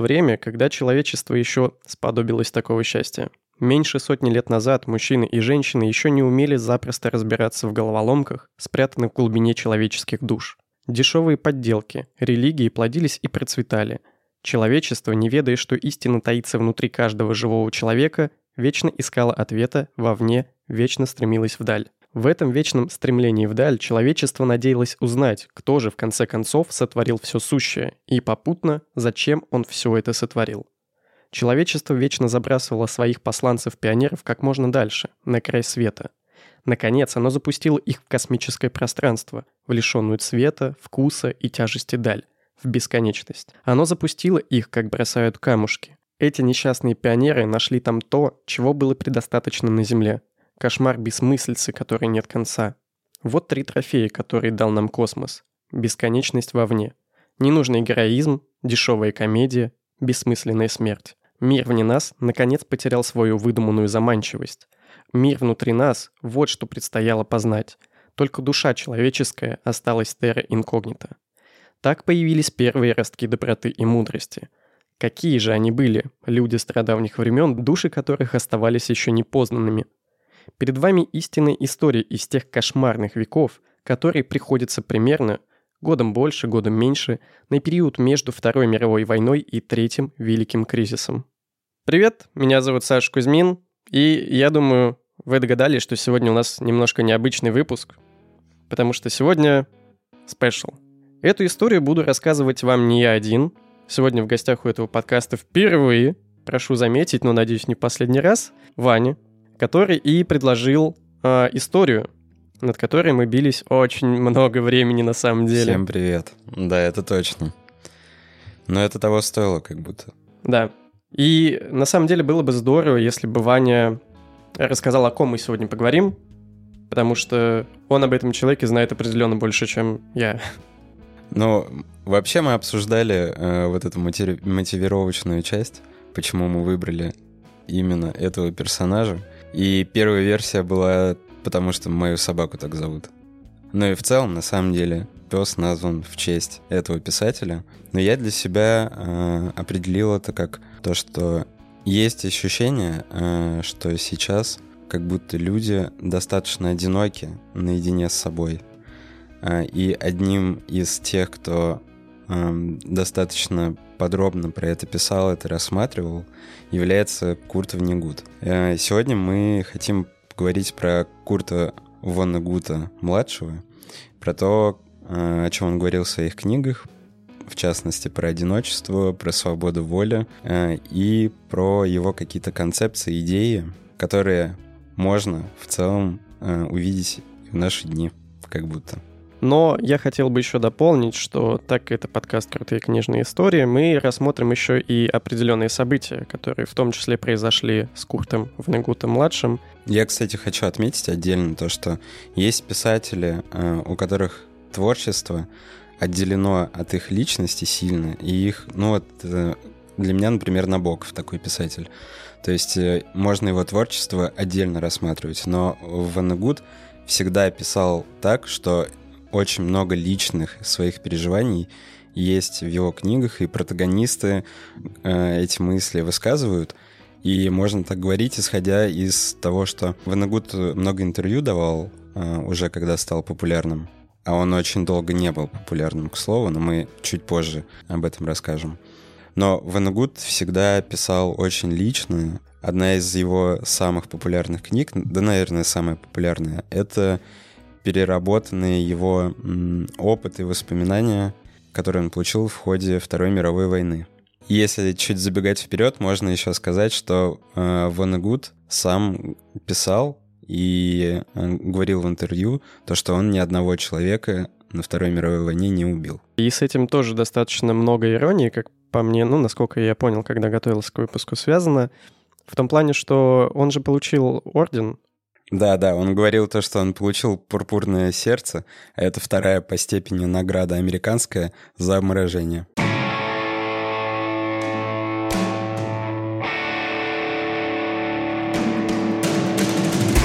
время, когда человечество еще сподобилось такого счастья. Меньше сотни лет назад мужчины и женщины еще не умели запросто разбираться в головоломках, спрятанных в глубине человеческих душ. Дешевые подделки, религии плодились и процветали. Человечество, не ведая, что истина таится внутри каждого живого человека, вечно искало ответа вовне, вечно стремилось вдаль. В этом вечном стремлении вдаль человечество надеялось узнать, кто же в конце концов сотворил все сущее, и попутно, зачем он все это сотворил. Человечество вечно забрасывало своих посланцев-пионеров как можно дальше, на край света. Наконец, оно запустило их в космическое пространство, в лишенную цвета, вкуса и тяжести даль, в бесконечность. Оно запустило их, как бросают камушки. Эти несчастные пионеры нашли там то, чего было предостаточно на Земле – Кошмар бессмыслицы, которой нет конца. Вот три трофея, которые дал нам космос. Бесконечность вовне. Ненужный героизм, дешевая комедия, бессмысленная смерть. Мир вне нас, наконец, потерял свою выдуманную заманчивость. Мир внутри нас – вот что предстояло познать. Только душа человеческая осталась терра инкогнита. Так появились первые ростки доброты и мудрости. Какие же они были, люди страдавних времен, души которых оставались еще непознанными – Перед вами истинная история из тех кошмарных веков, которые приходятся примерно годом больше, годом меньше, на период между Второй мировой войной и Третьим Великим кризисом. Привет, меня зовут Саша Кузьмин, и я думаю, вы догадались, что сегодня у нас немножко необычный выпуск, потому что сегодня спешл. Эту историю буду рассказывать вам не я один. Сегодня в гостях у этого подкаста впервые, прошу заметить, но надеюсь не последний раз, Ваня, который и предложил э, историю, над которой мы бились очень много времени на самом деле. Всем привет. Да, это точно. Но это того стоило как будто. Да. И на самом деле было бы здорово, если бы Ваня рассказал, о ком мы сегодня поговорим, потому что он об этом человеке знает определенно больше, чем я. Ну, вообще мы обсуждали э, вот эту мотив... мотивировочную часть, почему мы выбрали именно этого персонажа. И первая версия была потому, что мою собаку так зовут. Ну и в целом, на самом деле, пес назван в честь этого писателя. Но я для себя э, определил это как то, что есть ощущение, э, что сейчас как будто люди достаточно одиноки наедине с собой. Э, и одним из тех, кто э, достаточно подробно про это писал, это рассматривал, является Курт Внегут. Э, сегодня мы хотим поговорить про Курта Воннегута младшего, про то, э, о чем он говорил в своих книгах, в частности, про одиночество, про свободу воли э, и про его какие-то концепции, идеи, которые можно в целом увидеть в наши дни, как будто. Но я хотел бы еще дополнить, что так как это подкаст «Крутые книжные истории», мы рассмотрим еще и определенные события, которые в том числе произошли с Куртом Внегутом-младшим. Я, кстати, хочу отметить отдельно то, что есть писатели, э, у которых творчество отделено от их личности сильно, и их, ну вот, э, для меня, например, Набоков такой писатель. То есть э, можно его творчество отдельно рассматривать, но Ванагут всегда писал так, что очень много личных своих переживаний есть в его книгах, и протагонисты э, эти мысли высказывают. И можно так говорить, исходя из того, что Ванагут много интервью давал э, уже, когда стал популярным. А он очень долго не был популярным, к слову, но мы чуть позже об этом расскажем. Но Ванагут всегда писал очень лично. Одна из его самых популярных книг, да, наверное, самая популярная, это переработанные его опыт и воспоминания, которые он получил в ходе Второй мировой войны. Если чуть забегать вперед, можно еще сказать, что э, Вонегуд сам писал и э, говорил в интервью то, что он ни одного человека на Второй мировой войне не убил. И с этим тоже достаточно много иронии, как по мне, ну, насколько я понял, когда готовился к выпуску, связано. В том плане, что он же получил орден да, да, он говорил то, что он получил пурпурное сердце, а это вторая по степени награда американская за обморожение.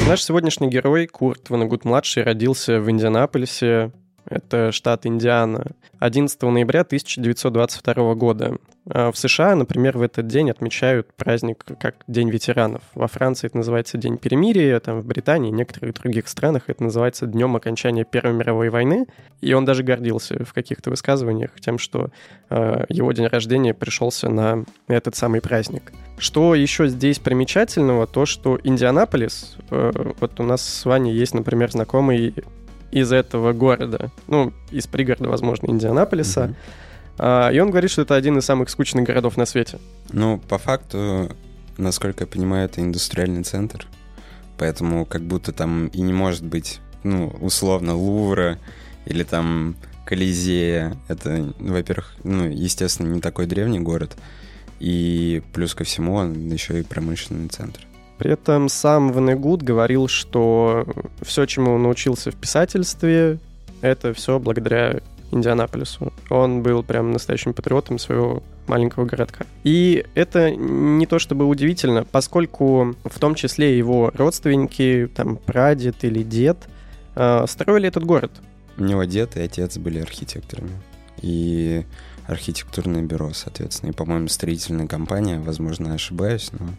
Наш сегодняшний герой, Курт Ванагут-младший, родился в Индианаполисе это штат Индиана, 11 ноября 1922 года. А в США, например, в этот день отмечают праздник как День ветеранов. Во Франции это называется День перемирия, там в Британии и некоторых других странах это называется Днем окончания Первой мировой войны. И он даже гордился в каких-то высказываниях тем, что э, его день рождения пришелся на этот самый праздник. Что еще здесь примечательного, то что Индианаполис, э, вот у нас с Ваней есть, например, знакомый из этого города, ну, из пригорода, возможно, Индианаполиса, mm-hmm и он говорит, что это один из самых скучных городов на свете. Ну, по факту, насколько я понимаю, это индустриальный центр. Поэтому как будто там и не может быть, ну, условно, Лувра или там Колизея. Это, во-первых, ну, естественно, не такой древний город. И плюс ко всему он еще и промышленный центр. При этом сам Ванегут говорил, что все, чему он научился в писательстве, это все благодаря Индианаполису. Он был прям настоящим патриотом своего маленького городка. И это не то чтобы удивительно, поскольку в том числе его родственники, там, прадед или дед, э, строили этот город. У него дед и отец были архитекторами. И архитектурное бюро, соответственно. И, по-моему, строительная компания, возможно, ошибаюсь, но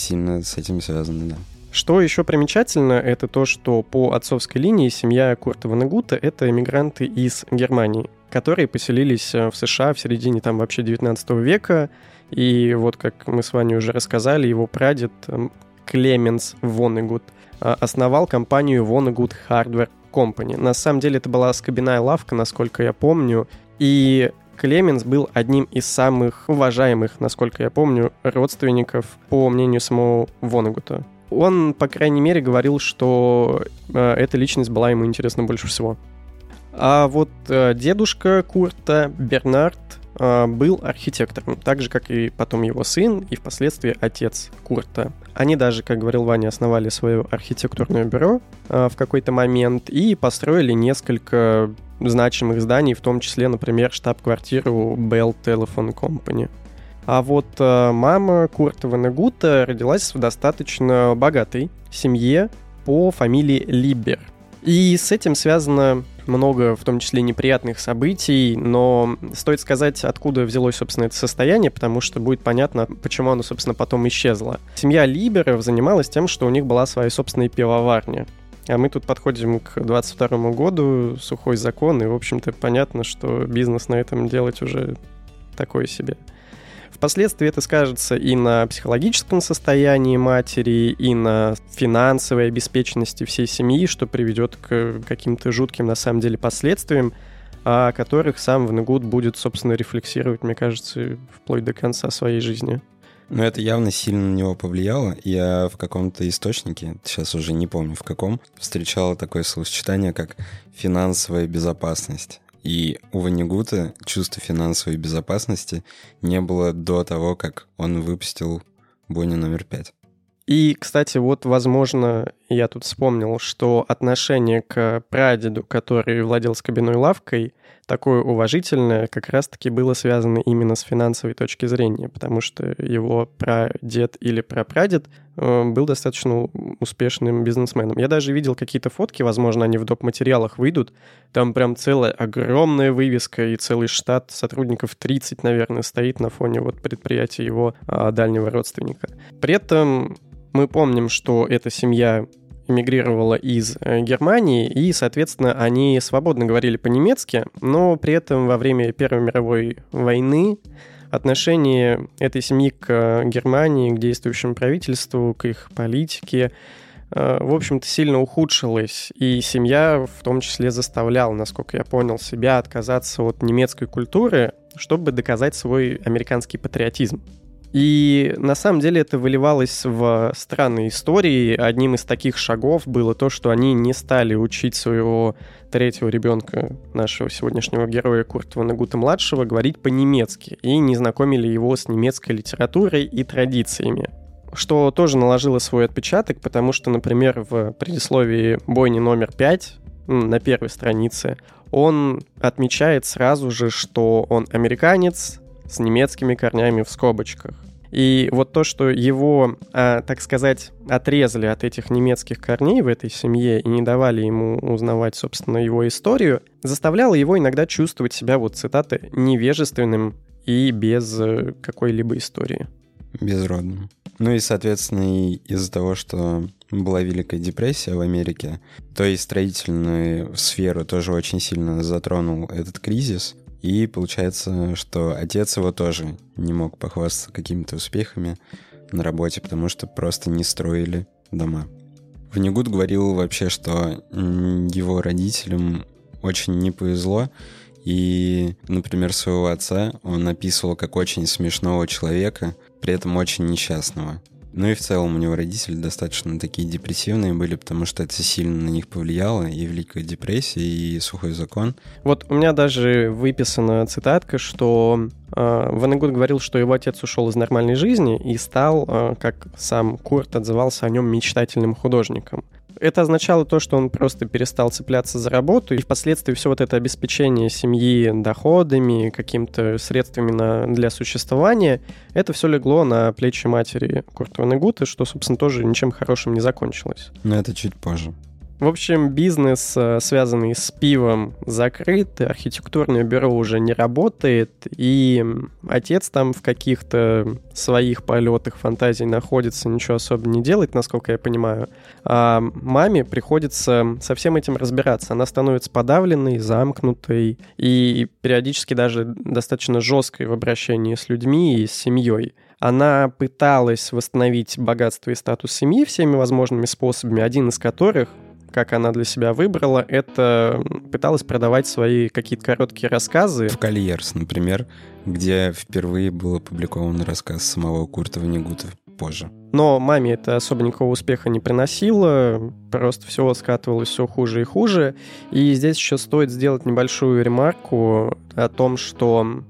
сильно с этим связано, да. Что еще примечательно, это то, что по отцовской линии семья Курта Ванегута — это эмигранты из Германии, которые поселились э, в США в середине там вообще 19 века. И вот, как мы с вами уже рассказали, его прадед эм, Клеменс Вонегут э, основал компанию Vonnegut Hardware Company. На самом деле это была скобяная лавка, насколько я помню, и Клеменс был одним из самых уважаемых, насколько я помню, родственников, по мнению самого Вонегута. Он, по крайней мере, говорил, что э, эта личность была ему интересна больше всего. А вот э, дедушка Курта, Бернард, э, был архитектором, так же, как и потом его сын, и впоследствии отец Курта. Они даже, как говорил Ваня, основали свое архитектурное бюро э, в какой-то момент и построили несколько значимых зданий, в том числе, например, штаб-квартиру Bell Telephone Company. А вот э, мама Курта Ванегута родилась в достаточно богатой семье по фамилии Либер. И с этим связано много, в том числе, неприятных событий, но стоит сказать, откуда взялось, собственно, это состояние, потому что будет понятно, почему оно, собственно, потом исчезло. Семья Либеров занималась тем, что у них была своя собственная пивоварня. А мы тут подходим к 22 году, сухой закон, и, в общем-то, понятно, что бизнес на этом делать уже такое себе. Впоследствии это скажется и на психологическом состоянии матери, и на финансовой обеспеченности всей семьи, что приведет к каким-то жутким, на самом деле, последствиям, о которых сам Ванегуд будет, собственно, рефлексировать, мне кажется, вплоть до конца своей жизни. Ну, это явно сильно на него повлияло. Я в каком-то источнике, сейчас уже не помню в каком, встречал такое словосочетание, как финансовая безопасность. И у Ванигута чувства финансовой безопасности не было до того, как он выпустил Бонни номер пять. И, кстати, вот, возможно, я тут вспомнил, что отношение к прадеду, который владел скобяной лавкой, такое уважительное, как раз-таки было связано именно с финансовой точки зрения, потому что его прадед или прапрадед э, был достаточно успешным бизнесменом. Я даже видел какие-то фотки, возможно, они в доп. материалах выйдут. Там прям целая огромная вывеска и целый штат сотрудников 30, наверное, стоит на фоне вот предприятия его а, дальнего родственника. При этом мы помним, что эта семья эмигрировала из э, Германии, и, соответственно, они свободно говорили по-немецки, но при этом во время Первой мировой войны отношение этой семьи к Германии, к действующему правительству, к их политике, э, в общем-то, сильно ухудшилось. И семья в том числе заставляла, насколько я понял, себя отказаться от немецкой культуры, чтобы доказать свой американский патриотизм. И на самом деле это выливалось в странные истории. Одним из таких шагов было то, что они не стали учить своего третьего ребенка, нашего сегодняшнего героя Курта Ванагута-младшего, говорить по-немецки и не знакомили его с немецкой литературой и традициями. Что тоже наложило свой отпечаток, потому что, например, в предисловии «Бойни номер пять» на первой странице он отмечает сразу же, что он американец, с немецкими корнями в скобочках. И вот то, что его, а, так сказать, отрезали от этих немецких корней в этой семье и не давали ему узнавать, собственно, его историю, заставляло его иногда чувствовать себя, вот цитаты, невежественным и без э, какой-либо истории. Безродным. Ну и, соответственно, из-за того, что была Великая депрессия в Америке, то и строительную сферу тоже очень сильно затронул этот кризис. И получается, что отец его тоже не мог похвастаться какими-то успехами на работе, потому что просто не строили дома. Ванигут говорил вообще, что его родителям очень не повезло, и, например, своего отца он описывал как очень смешного человека, при этом очень несчастного. Ну и в целом у него родители достаточно такие депрессивные были, потому что это сильно на них повлияло, и Великая депрессия, и Сухой закон. Вот у меня даже выписана цитатка, что э, Ванегуд говорил, что его отец ушел из нормальной жизни и стал, э, как сам Курт отзывался о нем, мечтательным художником. Это означало то, что он просто перестал цепляться за работу, и впоследствии все вот это обеспечение семьи доходами, какими-то средствами на, для существования, это все легло на плечи матери Курта Ванегута, что, собственно, тоже ничем хорошим не закончилось. Но это чуть позже. В общем, бизнес, э, связанный с пивом, закрыт, архитектурное бюро уже не работает, и отец там в каких-то своих полетах фантазий находится, ничего особо не делает, насколько я понимаю. А маме приходится со всем этим разбираться. Она становится подавленной, замкнутой и периодически даже достаточно жесткой в обращении с людьми и с семьей. Она пыталась восстановить богатство и статус семьи всеми возможными способами, один из которых как она для себя выбрала, это пыталась продавать свои какие-то короткие рассказы. В Кольерс, например, где впервые был опубликован рассказ самого Курта Ванигута позже. Но маме это особо никакого успеха не приносило, просто все скатывалось все хуже и хуже. И здесь еще стоит сделать небольшую ремарку о том, что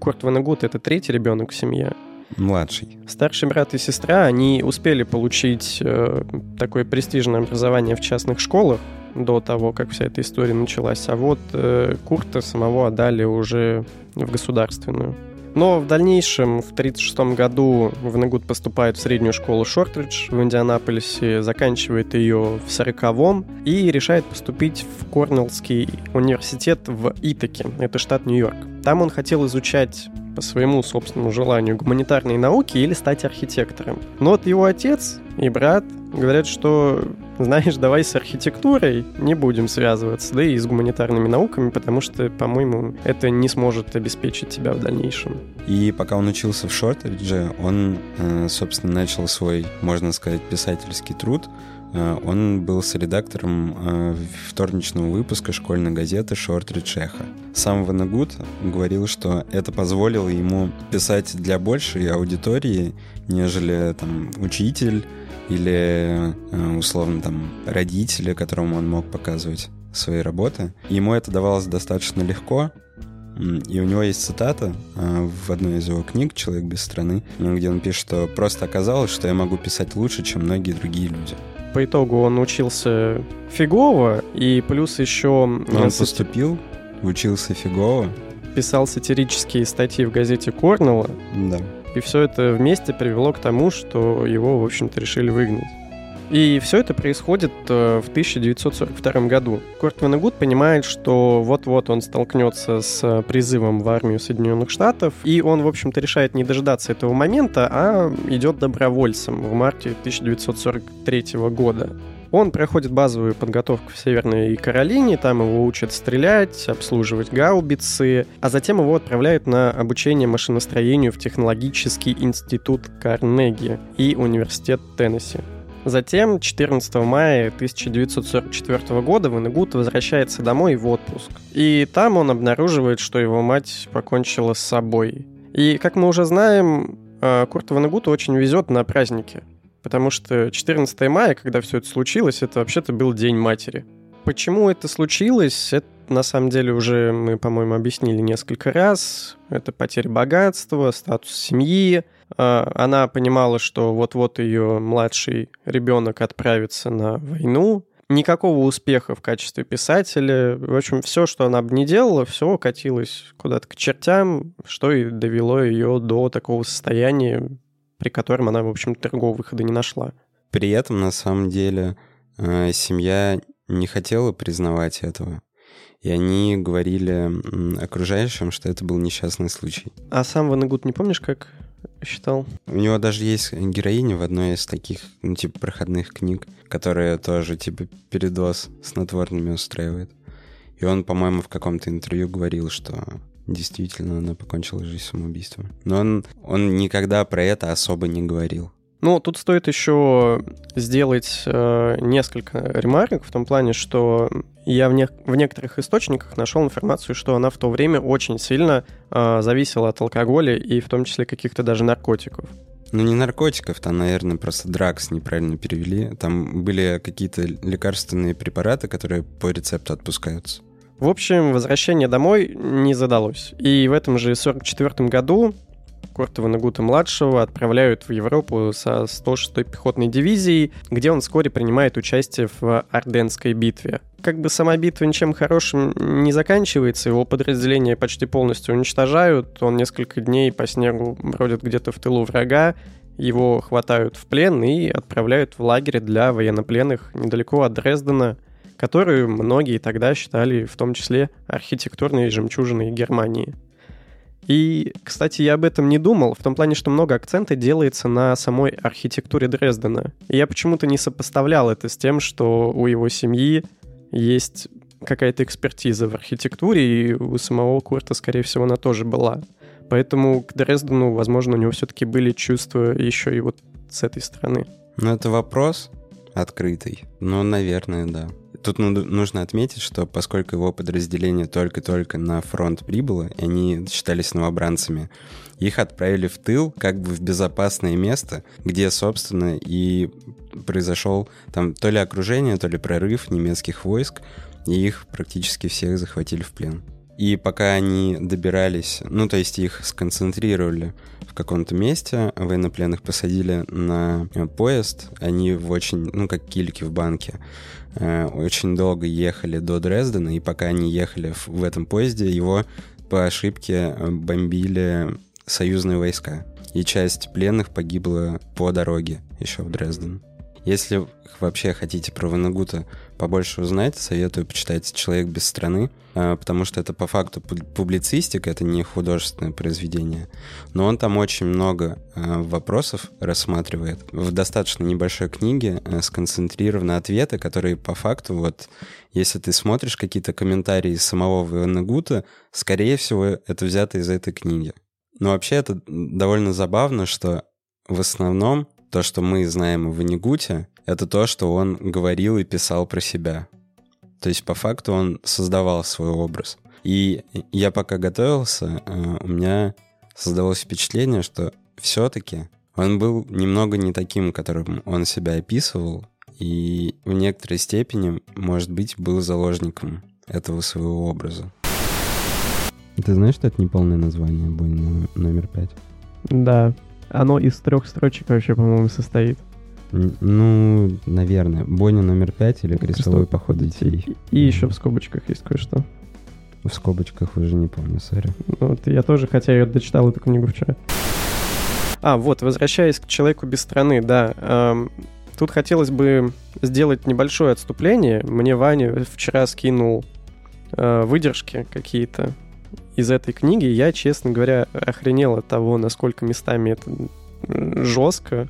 Курт Ванегут — это третий ребенок в семье, Младший. Старший брат и сестра, они успели получить э, такое престижное образование в частных школах до того, как вся эта история началась. А вот э, Курта самого отдали уже в государственную. Но в дальнейшем, в 1936 году, Ванегуд поступает в среднюю школу Шортридж в Индианаполисе, заканчивает ее в 40-м и решает поступить в Корнеллский университет в Итаке, это штат Нью-Йорк. Там он хотел изучать по своему собственному желанию гуманитарные науки или стать архитектором. Но вот его отец и брат говорят, что, знаешь, давай с архитектурой не будем связываться, да и с гуманитарными науками, потому что, по-моему, это не сможет обеспечить тебя в дальнейшем. И пока он учился в Шортридже, он, э, собственно, начал свой, можно сказать, писательский труд — он был с редактором э, вторничного выпуска школьной газеты «Шортридж Эхо». Сам Ванагут говорил, что это позволило ему писать для большей аудитории, нежели там учитель или э, условно там родители, которому он мог показывать свои работы. Ему это давалось достаточно легко, и у него есть цитата в одной из его книг «Человек без страны», где он пишет, что просто оказалось, что я могу писать лучше, чем многие другие люди по итогу он учился фигово, и плюс еще... Он поступил, учился фигово. Писал сатирические статьи в газете Корнелла. Да. И все это вместе привело к тому, что его, в общем-то, решили выгнать. И все это происходит э, в 1942 году. Курт Ванегут понимает, что вот-вот он столкнется с призывом в армию Соединенных Штатов, и он, в общем-то, решает не дожидаться этого момента, а идет добровольцем в марте 1943 года. Он проходит базовую подготовку в Северной Каролине, там его учат стрелять, обслуживать гаубицы, а затем его отправляют на обучение машиностроению в Технологический институт Карнеги и Университет Теннесси. Затем, 14 мая 1944 года, Ванегут возвращается домой в отпуск. И там он обнаруживает, что его мать покончила с собой. И, как мы уже знаем, э, Курту Ванегуту очень везет на праздники. Потому что 14 мая, когда все это случилось, это вообще-то был День матери. Почему это случилось, это на самом деле уже мы, по-моему, объяснили несколько раз. Это потеря богатства, статус семьи, она понимала, что вот-вот ее младший ребенок отправится на войну. Никакого успеха в качестве писателя. В общем, все, что она бы не делала, все катилось куда-то к чертям, что и довело ее до такого состояния при котором она, в общем, другого выхода не нашла. При этом, на самом деле, э, семья не хотела признавать этого. И они говорили окружающим, что это был несчастный случай. А сам Ванагут не помнишь, как считал? У него даже есть героиня в одной из таких, ну, типа, проходных книг, которая тоже, типа, передоз снотворными устраивает. И он, по-моему, в каком-то интервью говорил, что действительно она покончила жизнь самоубийством. Но он, он никогда про это особо не говорил. Ну, тут стоит еще сделать э, несколько ремарок в том плане, что я в, не в некоторых источниках нашел информацию, что она в то время очень сильно э, зависела от алкоголя и в том числе каких-то даже наркотиков. Ну, не наркотиков, там, наверное, просто дракс неправильно перевели. Там были какие-то лекарственные препараты, которые по рецепту отпускаются. В общем, возвращение домой не задалось. И в этом же 44 году Куртова Нагута-младшего отправляют в Европу со 106-й пехотной дивизией, где он вскоре принимает участие в Орденской битве. Как бы сама битва ничем хорошим не заканчивается, его подразделение почти полностью уничтожают, он несколько дней по снегу бродит где-то в тылу врага, его хватают в плен и отправляют в лагерь для военнопленных недалеко от Дрездена, которую многие тогда считали в том числе архитектурной жемчужиной Германии. И, кстати, я об этом не думал, в том плане, что много акцента делается на самой архитектуре Дрездена. И я почему-то не сопоставлял это с тем, что у его семьи есть какая-то экспертиза в архитектуре, и у самого Курта, скорее всего, она тоже была. Поэтому к Дрездену, возможно, у него все-таки были чувства еще и вот с этой стороны. Ну, это вопрос открытый. Ну, наверное, да. Тут нужно отметить, что поскольку его подразделение только-только на фронт прибыло, и они считались новобранцами, их отправили в тыл, как бы в безопасное место, где, собственно, и произошел там то ли окружение, то ли прорыв немецких войск, и их практически всех захватили в плен. И пока они добирались, ну, то есть их сконцентрировали в каком-то месте, военнопленных посадили на поезд, они в очень, ну, как кильки в банке, Э, очень долго ехали до Дрездена, и пока они ехали в этом поезде, его по ошибке э, бомбили союзные войска. И часть пленных погибла по дороге еще в Дрезден. Если вообще хотите про Ванагута побольше узнать, советую почитать «Человек без страны», а, потому что это по факту публицистика, это не художественное произведение. Но он там очень много а, вопросов рассматривает. В достаточно небольшой книге а, сконцентрированы ответы, которые по факту, вот, если ты смотришь какие-то комментарии самого Ванагута, скорее всего, это взято из этой книги. Но вообще это довольно забавно, что в основном то, что мы знаем о Ванигуте, это то, что он говорил и писал про себя. То есть, по факту, он создавал свой образ. И я пока готовился, э, у меня создалось впечатление, что все-таки он был немного не таким, которым он себя описывал, и в некоторой степени, может быть, был заложником этого своего образа. Ты знаешь, что это неполное название бойни номер пять? Да, оно из трех строчек вообще, по-моему, состоит. Ну, наверное. Бойня номер пять или крестовой поход детей. И, и еще в скобочках есть кое-что. В скобочках уже не помню, сори. Ну, вот я тоже, хотя я дочитал эту книгу вчера. А, вот, возвращаясь к человеку без страны, да. Эм, тут хотелось бы сделать небольшое отступление. Мне Ваня вчера скинул э, выдержки какие-то из этой книги. Я, честно говоря, охренел от того, насколько местами это жестко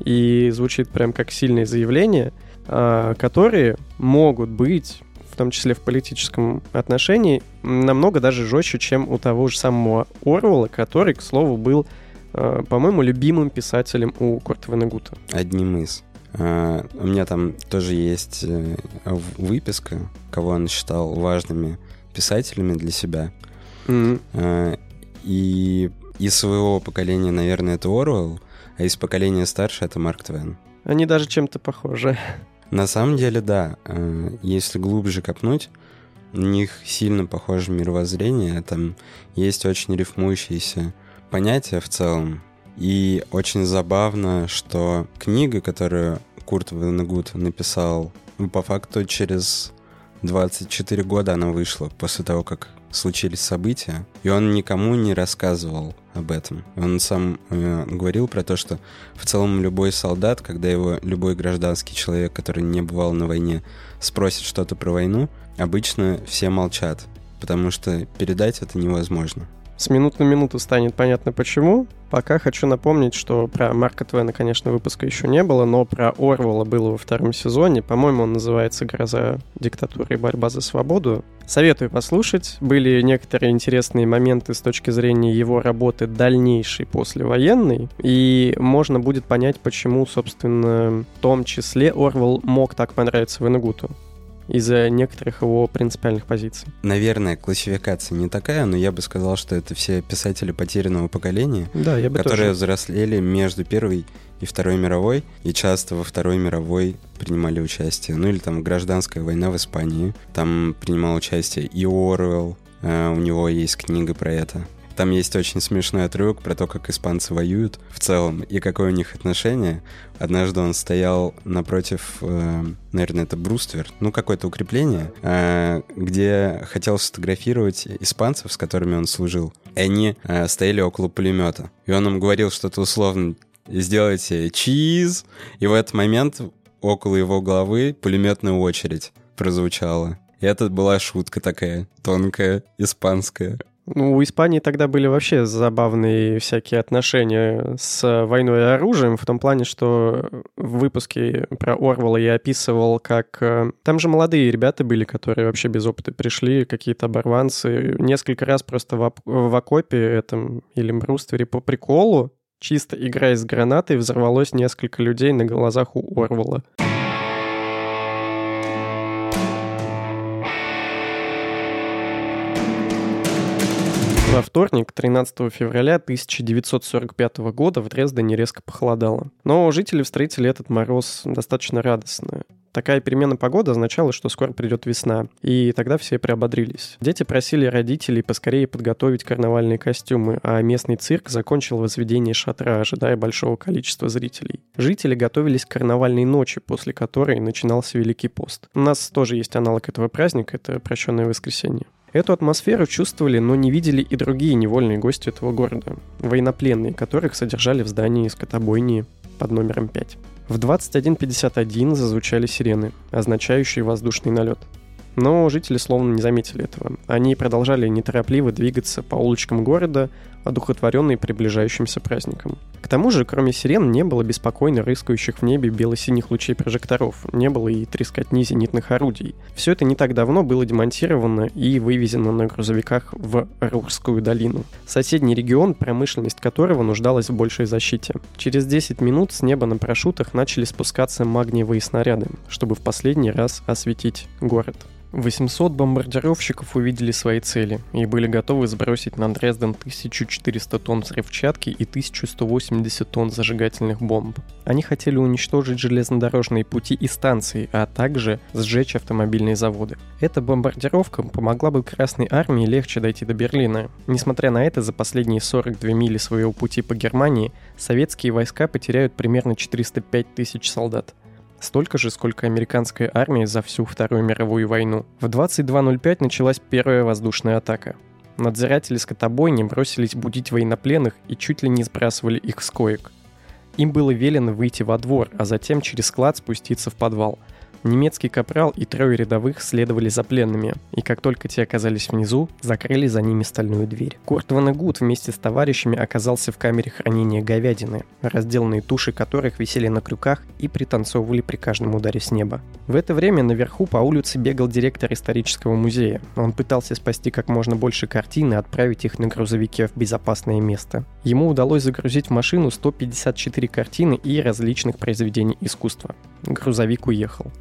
и звучит прям как сильные заявления, а, которые могут быть в том числе в политическом отношении, намного даже жестче, чем у того же самого Орвелла, который, к слову, был, а, по-моему, любимым писателем у Курта Ванегута. Одним из. А, у меня там тоже есть э, выписка, кого он считал важными писателями для себя. Mm-hmm. И из своего поколения, наверное, это Орвелл, а из поколения старше это Марк Твен. Они даже чем-то похожи. На самом деле, да. Э, если глубже копнуть, у них сильно похоже мировоззрение. Там есть очень рифмующиеся понятия в целом. И очень забавно, что книга, которую Курт Венегут написал, ну, по факту через 24 года она вышла после того, как случились события, и он никому не рассказывал об этом. Он сам э, говорил про то, что в целом любой солдат, когда его любой гражданский человек, который не бывал на войне, спросит что-то про войну, обычно все молчат, потому что передать это невозможно. С минут на минуту станет понятно почему. Пока хочу напомнить, что про Марка Твена, конечно, выпуска еще не было, но про Орвала было во втором сезоне. По-моему, он называется «Гроза диктатуры и борьба за свободу». Советую послушать. Были некоторые интересные моменты с точки зрения его работы дальнейшей послевоенной. И можно будет понять, почему, собственно, в том числе Орвал мог так понравиться Венегуту из-за некоторых его принципиальных позиций. Наверное, классификация не такая, но я бы сказал, что это все писатели потерянного поколения, да, я бы которые тоже. взрослели между Первой и Второй мировой, и часто во Второй мировой принимали участие. Ну или там гражданская война в Испании, там принимал участие и Оруэлл, э, у него есть книга про это. Там есть очень смешной отрывок про то, как испанцы воюют в целом и какое у них отношение. Однажды он стоял напротив, э, наверное, это бруствер, ну, какое-то укрепление, э, где хотел сфотографировать испанцев, с которыми он служил. И они э, стояли около пулемета. И он им говорил что-то условно, сделайте чиз. И в этот момент около его головы пулеметная очередь прозвучала. И это была шутка такая, тонкая, испанская. Ну, у Испании тогда были вообще забавные всякие отношения с войной и оружием, в том плане, что в выпуске про Орвала я описывал, как... Э, там же молодые ребята были, которые вообще без опыта пришли, какие-то оборванцы. Несколько раз просто в, в окопе этом или бруствере по приколу, чисто играя с гранатой, взорвалось несколько людей на глазах у Орвала. Во вторник, 13 февраля 1945 года в Дрездене резко похолодало. Но жители встретили этот мороз достаточно радостно. Такая перемена погоды означала, что скоро придет весна, и тогда все приободрились. Дети просили родителей поскорее подготовить карнавальные костюмы, а местный цирк закончил возведение шатра, ожидая большого количества зрителей. Жители готовились к карнавальной ночи, после которой начинался Великий пост. У нас тоже есть аналог этого праздника, это прощенное воскресенье. Эту атмосферу чувствовали, но не видели и другие невольные гости этого города, военнопленные, которых содержали в здании скотобойни под номером 5. В 21.51 зазвучали сирены, означающие воздушный налет. Но жители словно не заметили этого. Они продолжали неторопливо двигаться по улочкам города, одухотворенные приближающимся праздником. К тому же, кроме сирен, не было беспокойно рыскающих в небе бело-синих лучей прожекторов, не было и трескотни зенитных орудий. Все это не так давно было демонтировано и вывезено на грузовиках в Рурскую долину. Соседний регион, промышленность которого нуждалась в большей защите. Через 10 минут с неба на парашютах начали спускаться магниевые снаряды, чтобы в последний раз осветить город. 800 бомбардировщиков увидели свои цели и были готовы сбросить на Дрезден 1400 тонн взрывчатки и 1180 тонн зажигательных бомб. Они хотели уничтожить железнодорожные пути и станции, а также сжечь автомобильные заводы. Эта бомбардировка помогла бы Красной Армии легче дойти до Берлина. Несмотря на это, за последние 42 мили своего пути по Германии советские войска потеряют примерно 405 тысяч солдат. Столько же, сколько американская армия за всю Вторую мировую войну. В 22.05 началась первая воздушная атака. Надзиратели скотобойни бросились будить военнопленных и чуть ли не сбрасывали их с коек. Им было велено выйти во двор, а затем через склад спуститься в подвал – Немецкий капрал и трое рядовых следовали за пленными, и как только те оказались внизу, закрыли за ними стальную дверь. Курт Ванегут вместе с товарищами оказался в камере хранения говядины, разделанные туши которых висели на крюках и пританцовывали при каждом ударе с неба. В это время наверху по улице бегал директор исторического музея. Он пытался спасти как можно больше картин и отправить их на грузовике в безопасное место. Ему удалось загрузить в машину 154 картины и различных произведений искусства. Грузовик уехал.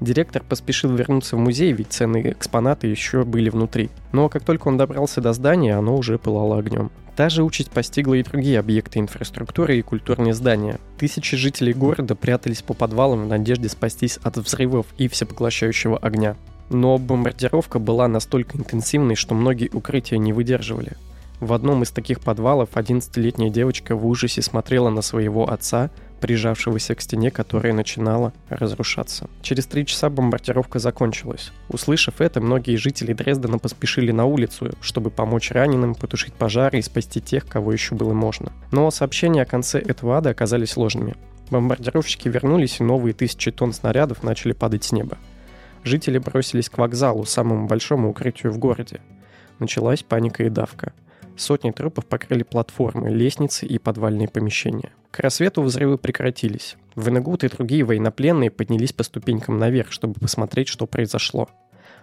Директор поспешил вернуться в музей, ведь ценные экспонаты еще были внутри. Но как только он добрался до здания, оно уже пылало огнем. Та же участь постигла и другие объекты инфраструктуры и культурные здания. Тысячи жителей города прятались по подвалам в надежде спастись от взрывов и всепоглощающего огня. Но бомбардировка была настолько интенсивной, что многие укрытия не выдерживали. В одном из таких подвалов 11-летняя девочка в ужасе смотрела на своего отца, прижавшегося к стене, которая начинала разрушаться. Через три часа бомбардировка закончилась. Услышав это, многие жители Дрездена поспешили на улицу, чтобы помочь раненым, потушить пожары и спасти тех, кого еще было можно. Но сообщения о конце этого ада оказались ложными. Бомбардировщики вернулись, и новые тысячи тонн снарядов начали падать с неба. Жители бросились к вокзалу, самому большому укрытию в городе. Началась паника и давка. Сотни трупов покрыли платформы, лестницы и подвальные помещения. К рассвету взрывы прекратились. Венегут и другие военнопленные поднялись по ступенькам наверх, чтобы посмотреть, что произошло.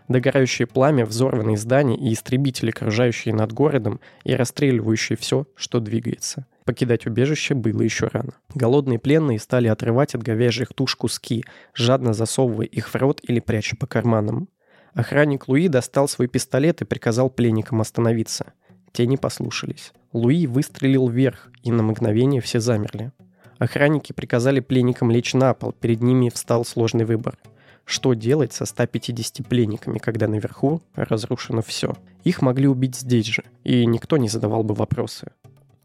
Догорающее пламя, взорванные здания и истребители, окружающие над городом и расстреливающие все, что двигается. Покидать убежище было еще рано. Голодные пленные стали отрывать от говяжьих туш куски, жадно засовывая их в рот или пряча по карманам. Охранник Луи достал свой пистолет и приказал пленникам остановиться. Те не послушались. Луи выстрелил вверх, и на мгновение все замерли. Охранники приказали пленникам лечь на пол, перед ними встал сложный выбор. Что делать со 150 пленниками, когда наверху разрушено все? Их могли убить здесь же, и никто не задавал бы вопросы.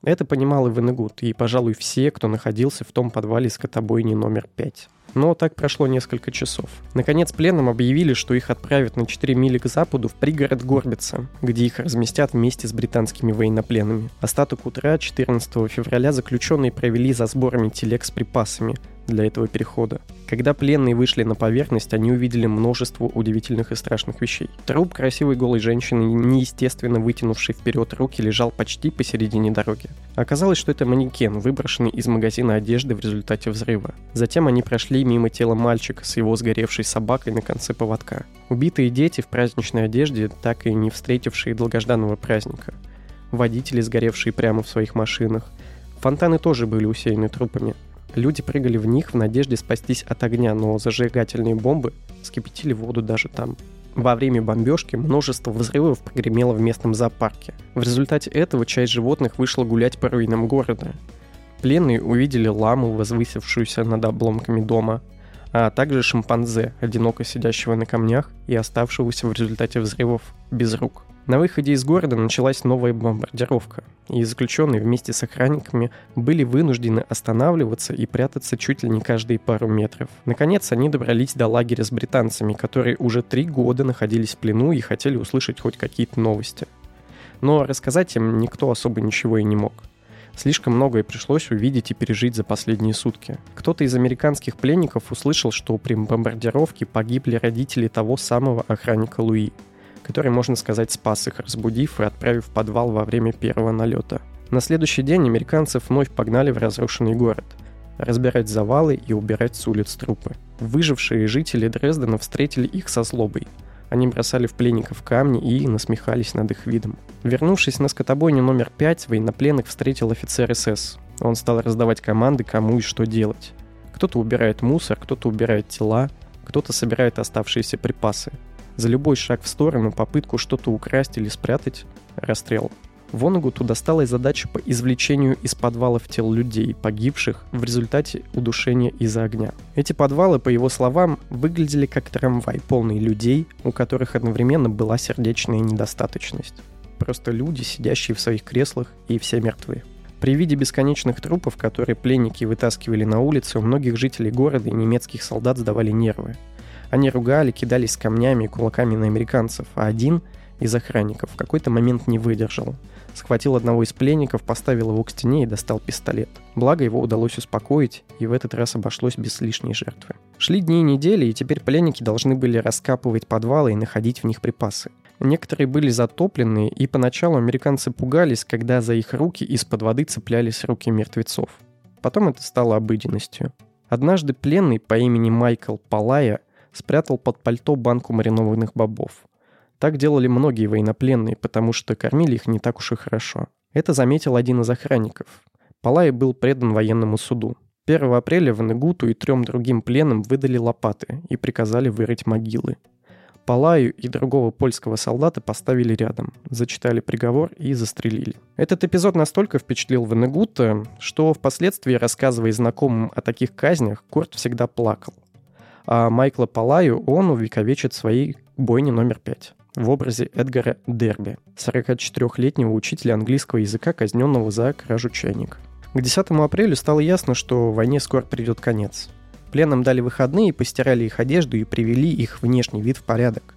Это понимал и Венегут, и, пожалуй, все, кто находился в том подвале скотобойни номер 5. Но так прошло несколько часов. Наконец пленным объявили, что их отправят на 4 мили к западу в пригород Горбица, где их разместят вместе с британскими военнопленными. Остаток утра 14 февраля заключенные провели за сборами телег с припасами, для этого перехода. Когда пленные вышли на поверхность, они увидели множество удивительных и страшных вещей. Труп красивой голой женщины, неестественно вытянувший вперед руки, лежал почти посередине дороги. Оказалось, что это манекен, выброшенный из магазина одежды в результате взрыва. Затем они прошли мимо тела мальчика с его сгоревшей собакой на конце поводка. Убитые дети в праздничной одежде, так и не встретившие долгожданного праздника. Водители, сгоревшие прямо в своих машинах. Фонтаны тоже были усеяны трупами. Люди прыгали в них в надежде спастись от огня, но зажигательные бомбы скипятили воду даже там. Во время бомбежки множество взрывов прогремело в местном зоопарке. В результате этого часть животных вышла гулять по руинам города. Пленные увидели ламу, возвысившуюся над обломками дома, а также шимпанзе, одиноко сидящего на камнях и оставшегося в результате взрывов без рук. На выходе из города началась новая бомбардировка, и заключенные вместе с охранниками были вынуждены останавливаться и прятаться чуть ли не каждые пару метров. Наконец, они добрались до лагеря с британцами, которые уже три года находились в плену и хотели услышать хоть какие-то новости. Но рассказать им никто особо ничего и не мог. Слишком многое пришлось увидеть и пережить за последние сутки. Кто-то из американских пленников услышал, что при бомбардировке погибли родители того самого охранника Луи – который, можно сказать, спас их, разбудив и отправив в подвал во время первого налета. На следующий день американцев вновь погнали в разрушенный город разбирать завалы и убирать с улиц трупы. Выжившие жители Дрездена встретили их со злобой. Они бросали в пленников камни и насмехались над их видом. Вернувшись на скотобойню номер 5, военнопленных встретил офицер СС. Он стал раздавать команды, кому и что делать. Кто-то убирает мусор, кто-то убирает тела, кто-то собирает оставшиеся припасы. За любой шаг в сторону, попытку что-то украсть или спрятать – расстрел. Вонагуту досталась задача по извлечению из подвалов тел людей, погибших в результате удушения из-за огня. Эти подвалы, по его словам, выглядели как трамвай, полный людей, у которых одновременно была сердечная недостаточность. Просто люди, сидящие в своих креслах, и все мертвые. При виде бесконечных трупов, которые пленники вытаскивали на улице, у многих жителей города и немецких солдат сдавали нервы. Они ругали, кидались камнями и кулаками на американцев, а один из охранников в какой-то момент не выдержал. Схватил одного из пленников, поставил его к стене и достал пистолет. Благо его удалось успокоить, и в этот раз обошлось без лишней жертвы. Шли дни и недели, и теперь пленники должны были раскапывать подвалы и находить в них припасы. Некоторые были затоплены, и поначалу американцы пугались, когда за их руки из-под воды цеплялись руки мертвецов. Потом это стало обыденностью. Однажды пленный по имени Майкл Палая спрятал под пальто банку маринованных бобов. Так делали многие военнопленные, потому что кормили их не так уж и хорошо. Это заметил один из охранников. Палай был предан военному суду. 1 апреля Ванегуту и трем другим пленным выдали лопаты и приказали вырыть могилы. Палаю и другого польского солдата поставили рядом, зачитали приговор и застрелили. Этот эпизод настолько впечатлил Венегута, что впоследствии, рассказывая знакомым о таких казнях, Курт всегда плакал а Майкла Палаю он увековечит своей бойне номер пять в образе Эдгара Дерби, 44-летнего учителя английского языка, казненного за кражу чайника. К 10 апреля стало ясно, что войне скоро придет конец. Пленным дали выходные, постирали их одежду и привели их внешний вид в порядок.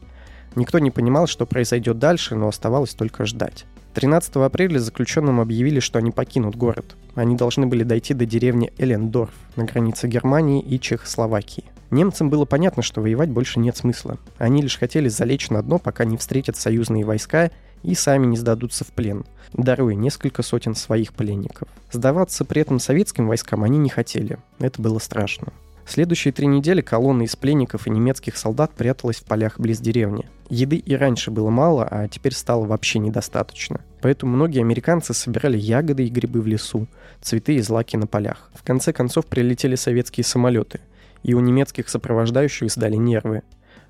Никто не понимал, что произойдет дальше, но оставалось только ждать. 13 апреля заключенным объявили, что они покинут город. Они должны были дойти до деревни Элендорф на границе Германии и Чехословакии. Немцам было понятно, что воевать больше нет смысла. Они лишь хотели залечь на дно, пока не встретят союзные войска и сами не сдадутся в плен, даруя несколько сотен своих пленников. Сдаваться при этом советским войскам они не хотели. Это было страшно. Следующие три недели колонна из пленников и немецких солдат пряталась в полях близ деревни. Еды и раньше было мало, а теперь стало вообще недостаточно. Поэтому многие американцы собирали ягоды и грибы в лесу, цветы и злаки на полях. В конце концов прилетели советские самолеты, и у немецких сопровождающих сдали нервы.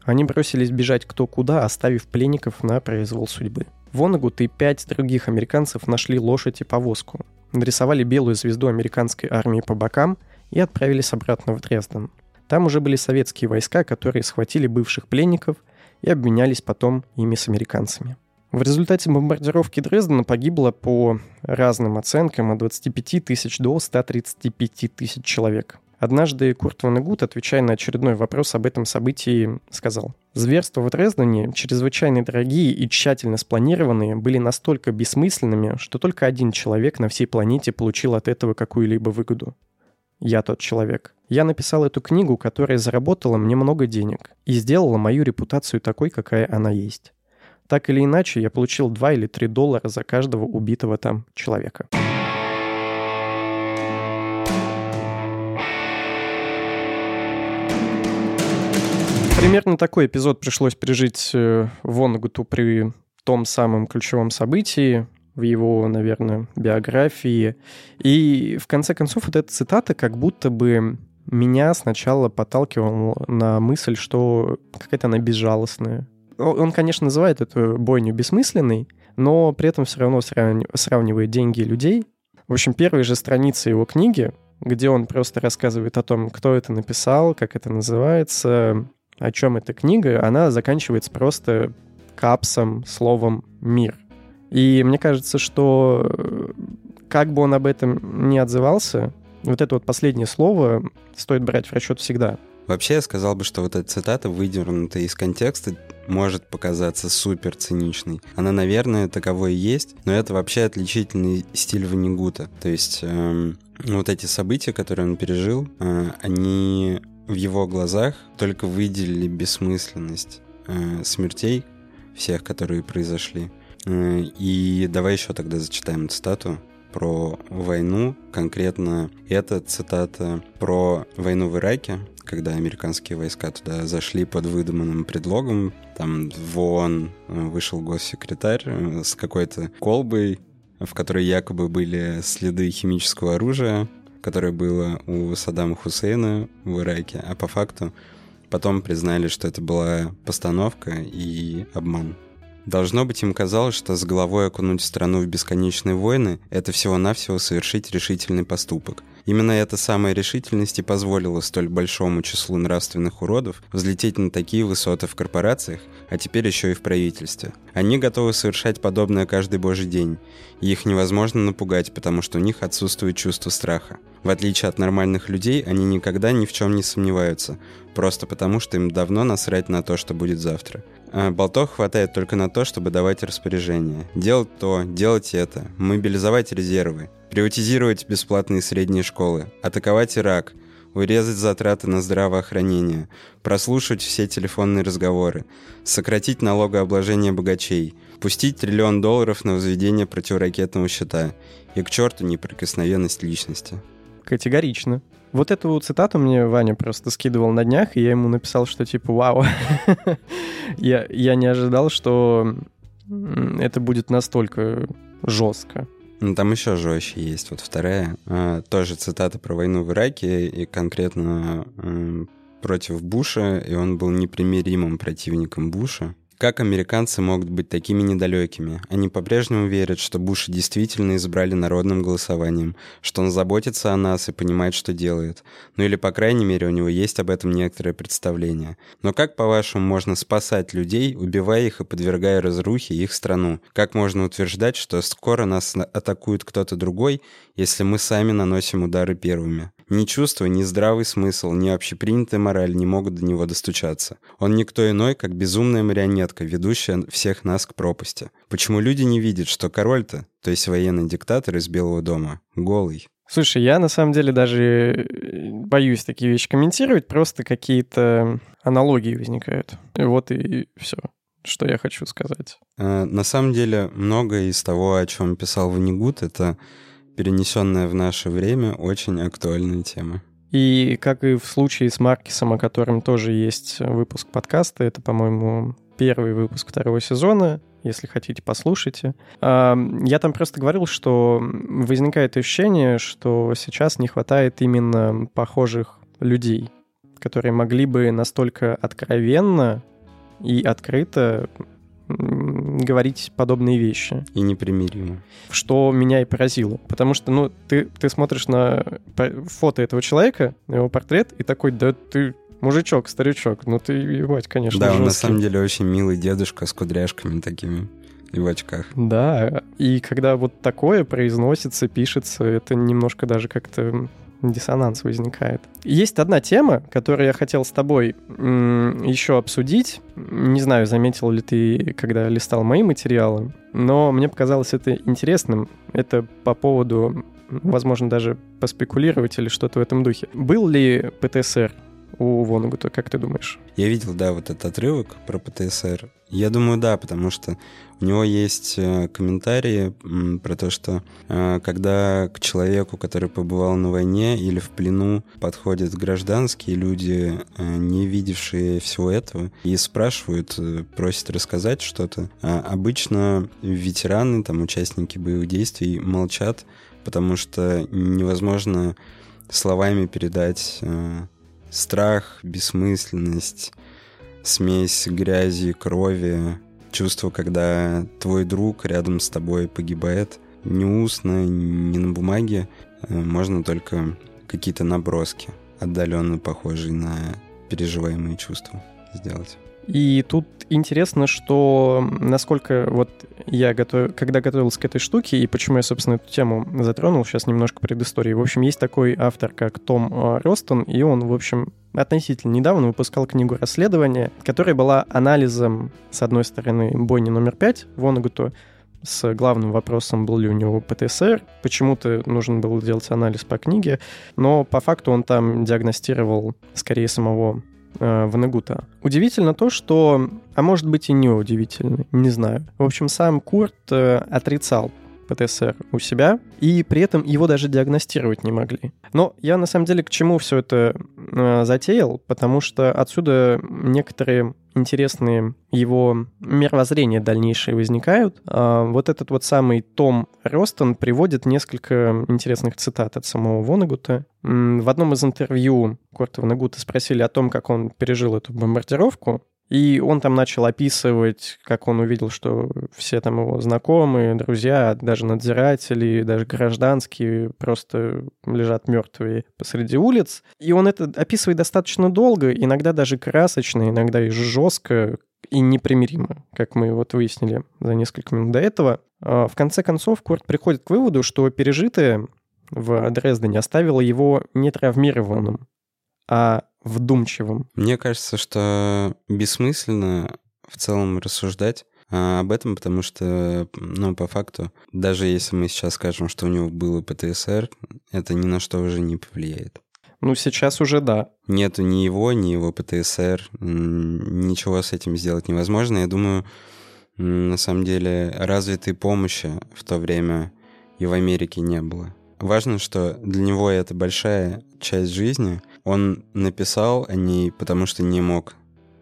Они бросились бежать кто куда, оставив пленников на произвол судьбы. Вонагут и пять других американцев нашли лошадь и повозку. Нарисовали белую звезду американской армии по бокам – и отправились обратно в Дрезден. Там уже были советские войска, которые схватили бывших пленников и обменялись потом ими с американцами. В результате бомбардировки Дрездена погибло по разным оценкам от 25 тысяч до 135 тысяч человек. Однажды Курт Ванегут, отвечая на очередной вопрос об этом событии, сказал, «Зверства в Дрездене, чрезвычайно дорогие и тщательно спланированные, были настолько бессмысленными, что только один человек на всей планете получил от этого какую-либо выгоду. Я тот человек. Я написал эту книгу, которая заработала мне много денег и сделала мою репутацию такой, какая она есть. Так или иначе, я получил 2 или 3 доллара за каждого убитого там человека. Примерно такой эпизод пришлось пережить э, Вонагуту при том самом ключевом событии в его, наверное, биографии. И в конце концов вот эта цитата как будто бы меня сначала подталкивала на мысль, что какая-то она безжалостная. Он, конечно, называет эту бойню бессмысленной, но при этом все равно сравнивает деньги людей. В общем, первые же страницы его книги, где он просто рассказывает о том, кто это написал, как это называется, о чем эта книга, она заканчивается просто капсом, словом «мир». И мне кажется, что э, как бы он об этом не отзывался, вот это вот последнее слово стоит брать в расчет всегда. Вообще я сказал бы, что вот эта цитата, выдернутая из контекста, может показаться супер циничной. Она, наверное, таковой и есть, но это вообще отличительный стиль Ванигута. То есть эм, вот эти события, которые он пережил, э, они в его глазах только выделили бессмысленность э, смертей всех, которые произошли. Э, и давай еще тогда зачитаем цитату про войну. Конкретно эта цитата про войну в Ираке, когда американские войска туда зашли под выдуманным предлогом. Там в ООН э, вышел госсекретарь э, с какой-то колбой, в которой якобы были следы химического оружия, которое было у Саддама Хусейна в Ираке, а по факту потом признали, что это была постановка и обман. Должно быть, им казалось, что с головой окунуть страну в бесконечные войны – это всего-навсего совершить решительный поступок. Именно эта самая решительность и позволила столь большому числу нравственных уродов взлететь на такие высоты в корпорациях, а теперь еще и в правительстве. Они готовы совершать подобное каждый божий день, и их невозможно напугать, потому что у них отсутствует чувство страха. В отличие от нормальных людей, они никогда ни в чем не сомневаются, просто потому что им давно насрать на то, что будет завтра. А болтов хватает только на то, чтобы давать распоряжения. Делать то, делать это, мобилизовать резервы, приватизировать бесплатные средние школы, атаковать Ирак, урезать затраты на здравоохранение, прослушивать все телефонные разговоры, сократить налогообложение богачей, пустить триллион долларов на возведение противоракетного щита и к черту неприкосновенность личности. Категорично. Вот эту цитату мне Ваня просто скидывал на днях, и я ему написал, что типа «Вау, я, я не ожидал, что это будет настолько жестко». Ну, там еще жестче есть. Вот вторая, э, тоже цитата про войну в Ираке, и конкретно э, против Буша, и он был непримиримым противником Буша. Как американцы могут быть такими недалекими? Они по-прежнему верят, что Буша действительно избрали народным голосованием, что он заботится о нас и понимает, что делает. Ну или, по крайней мере, у него есть об этом некоторое представление. Но как, по-вашему, можно спасать людей, убивая их и подвергая разрухе их страну? Как можно утверждать, что скоро нас атакует кто-то другой, если мы сами наносим удары первыми? Ни чувство, ни здравый смысл, ни общепринятая мораль не могут до него достучаться. Он никто иной, как безумная марионетка, ведущая всех нас к пропасти. Почему люди не видят, что король-то, то есть военный диктатор из Белого дома, голый? Слушай, я на самом деле даже э, боюсь такие вещи комментировать, просто какие-то аналогии возникают. Вот и все что я хочу сказать. Э, на самом деле, многое из того, о чем писал Ванигут, это перенесенная в наше время очень актуальная тема. И как и в случае с Маркисом, о котором тоже есть выпуск подкаста, это, по-моему, первый выпуск второго сезона, если хотите, послушайте. А, я там просто говорил, что возникает ощущение, что сейчас не хватает именно похожих людей, которые могли бы настолько откровенно и открыто говорить подобные вещи. И непримиримо. Что меня и поразило. Потому что, ну, ты, ты смотришь на фото этого человека, на его портрет, и такой, да ты мужичок, старичок, ну ты, ебать, конечно, Да, жесткий. он на самом деле очень милый дедушка с кудряшками такими и в очках. Да, и когда вот такое произносится, пишется, это немножко даже как-то диссонанс возникает. Есть одна тема, которую я хотел с тобой еще обсудить. Не знаю, заметил ли ты, когда листал мои материалы, но мне показалось это интересным. Это по поводу, возможно, даже поспекулировать или что-то в этом духе. Был ли ПТСР у Вонагута, как ты думаешь? Я видел, да, вот этот отрывок про ПТСР. Я думаю, да, потому что у него есть э, комментарии про то, что э, когда к человеку, который побывал на войне или в плену, подходят гражданские люди, э, не видевшие всего этого, и спрашивают, просят рассказать что-то, а обычно ветераны, там, участники боевых действий молчат, потому что невозможно словами передать страх, бессмысленность, смесь грязи, крови, чувство, когда твой друг рядом с тобой погибает, не устно, не на бумаге, э, можно только какие-то наброски, отдаленно похожие на переживаемые чувства сделать. И тут интересно, что насколько вот я готов... когда готовился к этой штуке, и почему я, собственно, эту тему затронул, сейчас немножко предыстории. В общем, есть такой автор, как Том э, Ростон, и он, в общем, относительно недавно выпускал книгу расследования, которая была анализом, с одной стороны, бойни номер пять Вонагуту, с главным вопросом, был ли у него ПТСР. Почему-то нужно было делать анализ по книге, но по факту он там диагностировал скорее самого э, Ванагута. Удивительно то, что, а может быть и не удивительно, не знаю. В общем, сам Курт э, отрицал ПТСР у себя, и при этом его даже диагностировать не могли. Но я на самом деле к чему все это э, затеял, потому что отсюда некоторые интересные его мировоззрения дальнейшие возникают. А вот этот вот самый Том Ростон приводит несколько интересных цитат от самого Вонагута. В одном из интервью Корта Вонагута спросили о том, как он пережил эту бомбардировку, и он там начал описывать, как он увидел, что все там его знакомые, друзья, даже надзиратели, даже гражданские просто лежат мертвые посреди улиц. И он это описывает достаточно долго, иногда даже красочно, иногда и жестко, и непримиримо, как мы вот выяснили за несколько минут до этого. А в конце концов, Курт приходит к выводу, что пережитое в Дрездене оставило его не травмированным, а вдумчивым. Мне кажется, что бессмысленно в целом рассуждать а, об этом, потому что, ну, по факту, даже если мы сейчас скажем, что у него было ПТСР, это ни на что уже не повлияет. Ну, сейчас уже да. Нету ни его, ни его ПТСР, ничего с этим сделать невозможно. Я думаю, на самом деле, развитой помощи в то время и в Америке не было. Важно, что для него это большая часть жизни. Он написал о ней, потому что не мог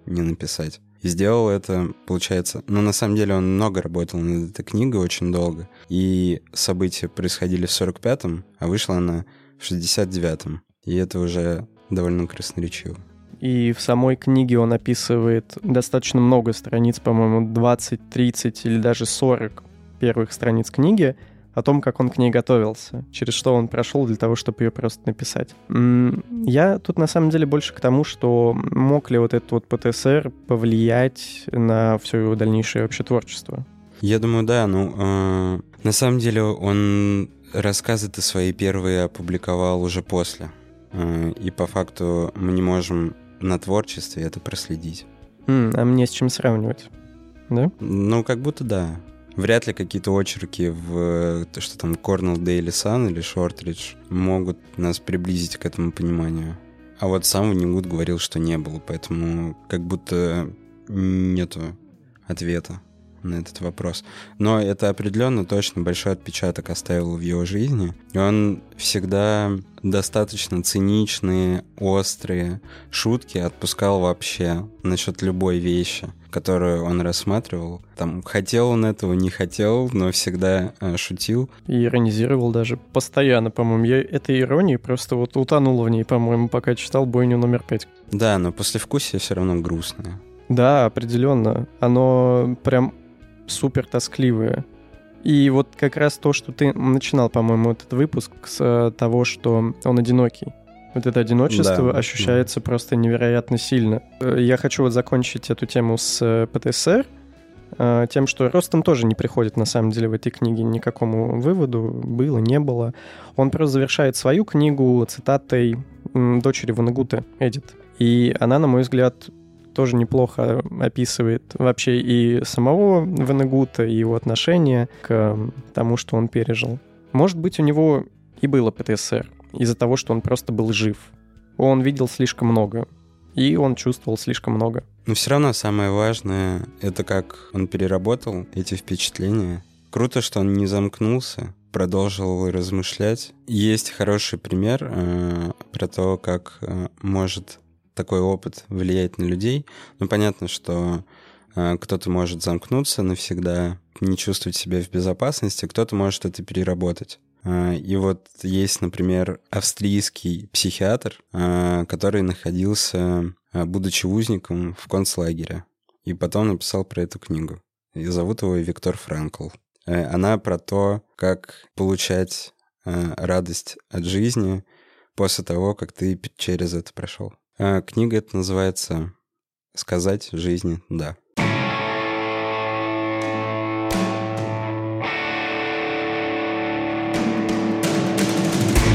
не написать. И сделал это, получается... Ну, на самом деле, он много работал над этой книгой, очень долго. И события происходили в 45-м, а вышла она в 69-м. И это уже довольно красноречиво. И в самой книге он описывает достаточно много страниц, по-моему, 20, 30 или даже 40 первых страниц книги о том, как он к ней готовился, через что он прошел для того, чтобы ее просто написать. Я тут на самом деле больше к тому, что мог ли вот этот вот ПТСР повлиять на все его дальнейшее вообще творчество. Я думаю, да. Ну, э, на самом деле он рассказы-то свои первые опубликовал уже после. Э, и по факту мы не можем на творчестве это проследить. Mm, а мне с чем сравнивать? Да? Ну, как будто да. Вряд ли какие-то очерки в то, что там Cornell Daily Sun или Shortridge могут нас приблизить к этому пониманию. А вот сам Ванигуд говорил, что не было, поэтому как будто нету ответа на этот вопрос. Но это определенно точно большой отпечаток оставил в его жизни. И он всегда достаточно циничные, острые шутки отпускал вообще насчет любой вещи, которую он рассматривал. Там хотел он этого, не хотел, но всегда э, шутил. И иронизировал даже постоянно, по-моему. Я этой иронии просто вот утонул в ней, по-моему, пока читал «Бойню номер пять». Да, но послевкусие все равно грустное. Да, определенно. Оно прям супер тоскливые. И вот как раз то, что ты начинал, по-моему, этот выпуск с э, того, что он одинокий. Вот это одиночество да, ощущается да. просто невероятно сильно. Э, я хочу вот закончить эту тему с э, ПТСР, тем, что Ростом тоже не приходит, на самом деле, в этой книге никакому выводу, было, не было. Он просто завершает свою книгу цитатой дочери Ванагута, Эдит. И она, на мой взгляд, тоже неплохо описывает вообще и самого Венегута, и его отношение к тому, что он пережил. Может быть, у него и было ПТСР из-за того, что он просто был жив. Он видел слишком много, и он чувствовал слишком много. Но все равно самое важное — это как он переработал эти впечатления. Круто, что он не замкнулся, продолжил размышлять. Есть хороший пример э, про то, как э, может такой опыт влияет на людей. Ну, понятно, что э, кто-то может замкнуться навсегда, не чувствовать себя в безопасности, кто-то может это переработать. Э, и вот есть, например, австрийский психиатр, э, который находился, будучи узником, в концлагере. И потом написал про эту книгу. И зовут его Виктор Франкл. Она про то, как получать радость от жизни после того, как ты через это прошел. А, книга это называется «Сказать жизни да».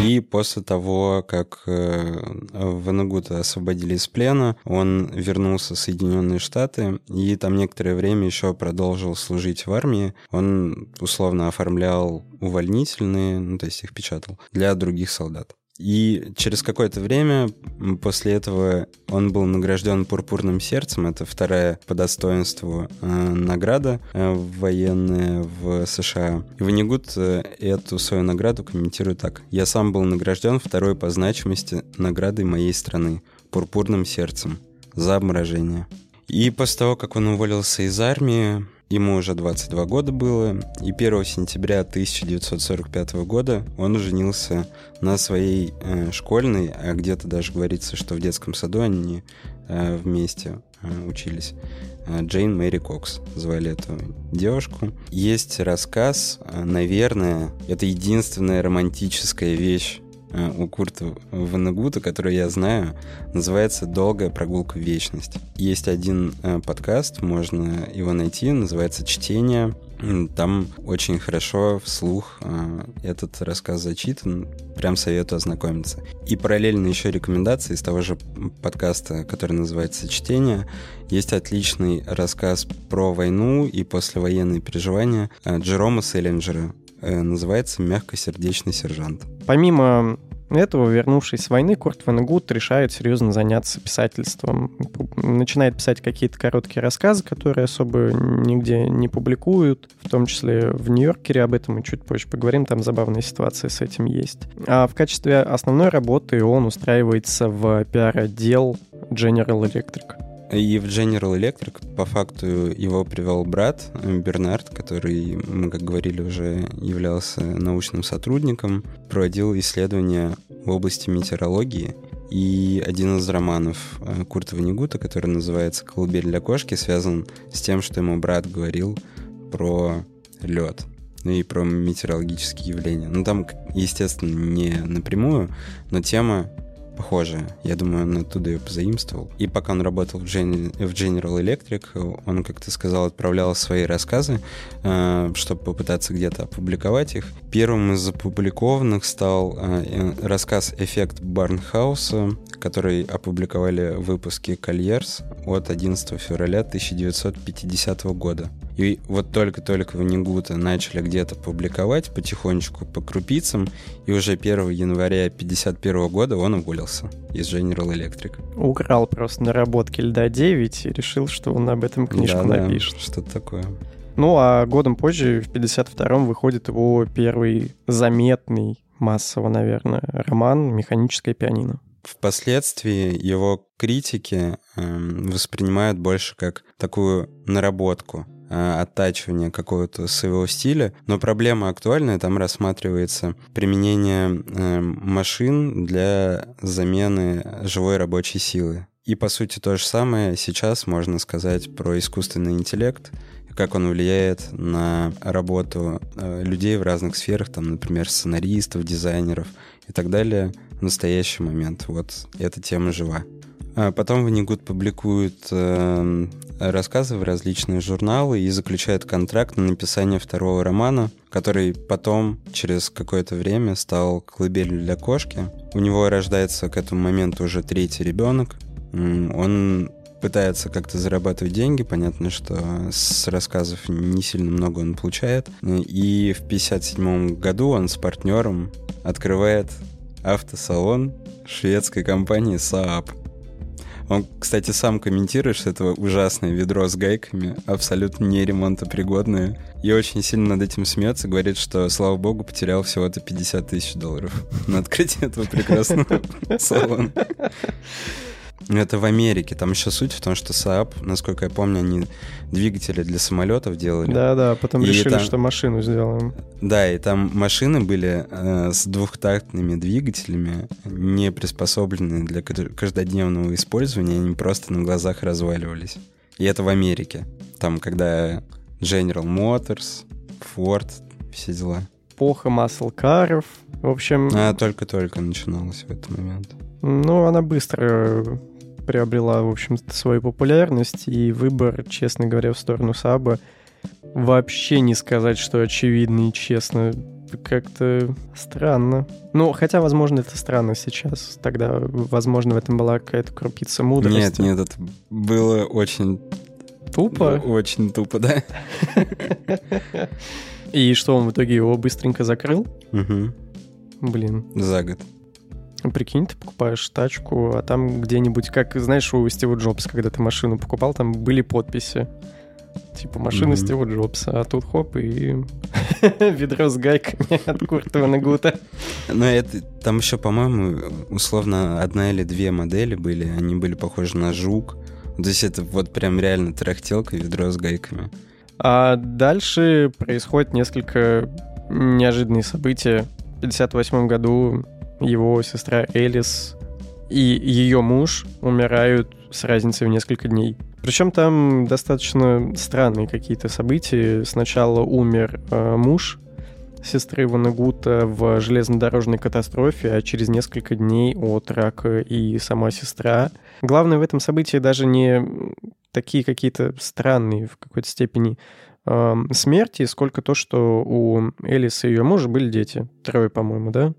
И после того, как э, Ванагута освободили из плена, он вернулся в Соединенные Штаты и там некоторое время еще продолжил служить в армии. Он условно оформлял увольнительные, ну то есть их печатал, для других солдат. И через какое-то время после этого он был награжден пурпурным сердцем. Это вторая по достоинству э, награда э, военная в США. И Ванигут э, эту свою награду комментирует так. «Я сам был награжден второй по значимости наградой моей страны — пурпурным сердцем за обморожение». И после того, как он уволился из армии, Ему уже 22 года было, и 1 сентября 1945 года он женился на своей э, школьной, а где-то даже говорится, что в детском саду они э, вместе э, учились. Э, Джейн Мэри Кокс звали эту девушку. Есть рассказ, э, наверное, это единственная романтическая вещь у Курта Ванагута, который я знаю, называется «Долгая прогулка в вечность». Есть один э, подкаст, можно его найти, называется «Чтение». Там очень хорошо вслух э, этот рассказ зачитан, прям советую ознакомиться. И параллельно еще рекомендации из того же подкаста, который называется «Чтение». Есть отличный рассказ про войну и послевоенные переживания Джерома Селлинджера называется «Мягкосердечный сержант». Помимо этого, вернувшись с войны, Курт Ванегут решает серьезно заняться писательством. Начинает писать какие-то короткие рассказы, которые особо нигде не публикуют, в том числе в Нью-Йоркере, об этом мы чуть позже поговорим, там забавная ситуация с этим есть. А в качестве основной работы он устраивается в пиар-отдел General Electric. И в General Electric по факту его привел брат Бернард, который, мы как говорили, уже являлся научным сотрудником, проводил исследования в области метеорологии И один из романов э, Курта Ванигута, который называется «Колыбель для кошки», связан с тем, что ему брат говорил про лед ну и про метеорологические явления. Ну, там, естественно, не напрямую, но тема похожая. Я думаю, он оттуда ее позаимствовал. И пока он работал в, Gen- в General Electric, он, как ты сказал, отправлял свои рассказы, э, чтобы попытаться где-то опубликовать их. Первым из опубликованных стал э, рассказ «Эффект Барнхауса», который опубликовали в выпуске «Кольерс» от 11 февраля 1950 года. И вот только-только в Нигута начали где-то публиковать потихонечку по крупицам, и уже 1 января 1951 года он уволился из General Electric. Украл просто наработки льда 9 и решил, что он об этом книжку да, напишет. Да, что-то такое. Ну, а годом позже, в 52-м, выходит его первый заметный, массово, наверное, роман «Механическое пианино». Впоследствии его критики э, воспринимают больше как такую наработку Э, оттачивания какого-то своего стиля, но проблема актуальная, там рассматривается применение э, машин для замены живой рабочей силы. И, по сути, то же самое сейчас можно сказать про искусственный интеллект, как он влияет на работу э, людей в разных сферах, там, например, сценаристов, дизайнеров и так далее в настоящий момент. Вот эта тема жива. А потом Ванигут публикует э, рассказы в различные журналы и заключает контракт на написание второго романа, который потом, через какое-то время, стал «Колыбелью для кошки». У него рождается к этому моменту уже третий ребенок. Он пытается как-то зарабатывать деньги. Понятно, что с рассказов не сильно много он получает. И в 1957 году он с партнером открывает автосалон шведской компании Saab. Он, кстати, сам комментирует, что это ужасное ведро с гайками, абсолютно не ремонтопригодное. И очень сильно над этим смеется, говорит, что, слава богу, потерял всего-то 50 тысяч долларов на открытие этого прекрасного салона. Это в Америке. Там еще суть в том, что Saab, насколько я помню, они двигатели для самолетов делали. Да-да, потом и решили, там... что машину сделаем. Да, и там машины были э, с двухтактными двигателями, не приспособленные для каждодневного использования, они просто на глазах разваливались. И это в Америке. Там, когда General Motors, Ford, все дела. Эпоха маслкаров. В общем... А, только-только начиналась в этот момент. Ну, она быстро приобрела, в общем-то, свою популярность, и выбор, честно говоря, в сторону Саба вообще не сказать, что очевидно и честно. Как-то странно. Ну, хотя, возможно, это странно сейчас. Тогда, возможно, в этом была какая-то крупица мудрости. Нет, нет, это было очень... Тупо? Очень тупо, да. И что, он в итоге его быстренько закрыл? Угу. Блин. За год. Ну, прикинь, ты покупаешь тачку, а там где-нибудь, как, знаешь, у Стива Джобса, когда ты машину покупал, там были подписи. Типа машина mm-hmm. Стива Джобса, а тут хоп, и ведро с гайками от Куртова Нагута. Но это там еще, по-моему, условно одна или две модели были, они были похожи на жук. То есть это вот прям реально трахтелка, ведро с гайками. А дальше происходит несколько неожиданные события. В 1958 году его сестра Элис и ее муж умирают с разницей в несколько дней. Причем там достаточно странные какие-то события. Сначала умер э, муж сестры Ванагута в железнодорожной катастрофе, а через несколько дней от рака и сама сестра. Главное в этом событии даже не такие какие-то странные в какой-то степени э, смерти, сколько то, что у Элис и ее мужа были дети. Трое, по-моему, да?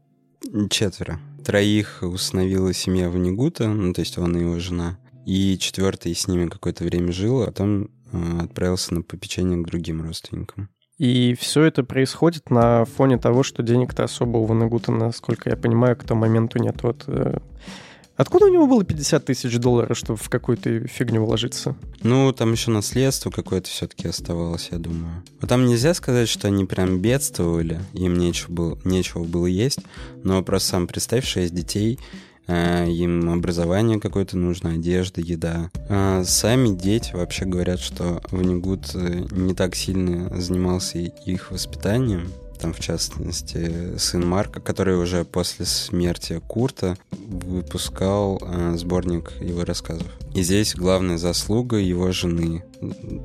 Четверо. Троих установила семья Ванигута, ну, то есть он и его жена. И четвертый с ними какое-то время жил, а потом э, отправился на попечение к другим родственникам. И все это происходит на фоне того, что денег-то особо у Ванагута, насколько я понимаю, к тому моменту нет. Вот э, Откуда у него было 50 тысяч долларов, чтобы в какую-то фигню вложиться? Ну, там еще наследство какое-то все-таки оставалось, я думаю. Но там нельзя сказать, что они прям бедствовали, им нечего было, нечего было есть, но просто сам представь, 6 детей, э, им образование какое-то нужно, одежда, еда. А сами дети вообще говорят, что Ванигут э, не так сильно занимался их воспитанием, там, в частности, сын Марка, который уже после смерти Курта выпускал э, сборник его рассказов. И здесь главная заслуга его жены,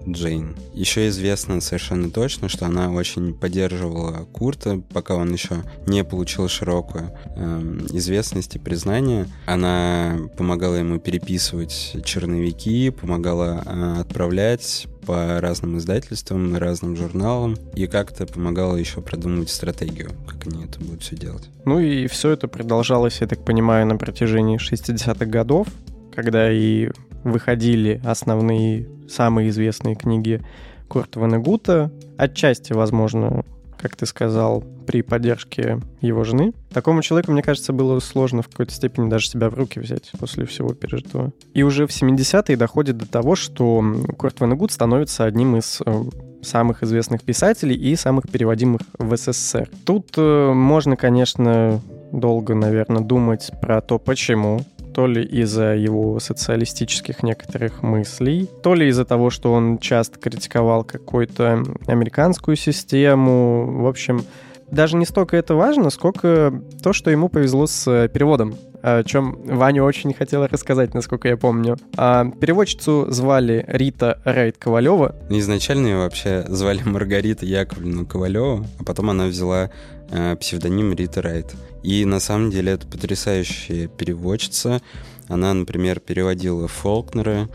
Джейн. Еще известно совершенно точно, что она очень поддерживала Курта, пока он еще не получил широкую э, известность и признание. Она помогала ему переписывать черновики, помогала э, отправлять по разным издательствам, разным журналам, и как-то помогала еще продумывать стратегию, как они это будут все делать. Ну и все это продолжалось, я так понимаю, на протяжении 60-х годов, когда и выходили основные, самые известные книги Курта Ванегута. Отчасти, возможно, как ты сказал, при поддержке его жены. Такому человеку, мне кажется, было сложно в какой-то степени даже себя в руки взять после всего пережитого. И уже в 70-е доходит до того, что Курт Ванегут становится одним из э, самых известных писателей и самых переводимых в СССР. Тут э, можно, конечно, долго, наверное, думать про то, почему то ли из-за его социалистических некоторых мыслей, то ли из-за того, что он часто критиковал какую-то американскую систему. В общем, даже не столько это важно, сколько то, что ему повезло с переводом о чем Ваня очень хотела рассказать, насколько я помню. А переводчицу звали Рита Райт Ковалева. Изначально ее вообще звали Маргарита Яковлевна Ковалева, а потом она взяла э, псевдоним Рита Райт. И на самом деле это потрясающая переводчица. Она, например, переводила Фолкнера,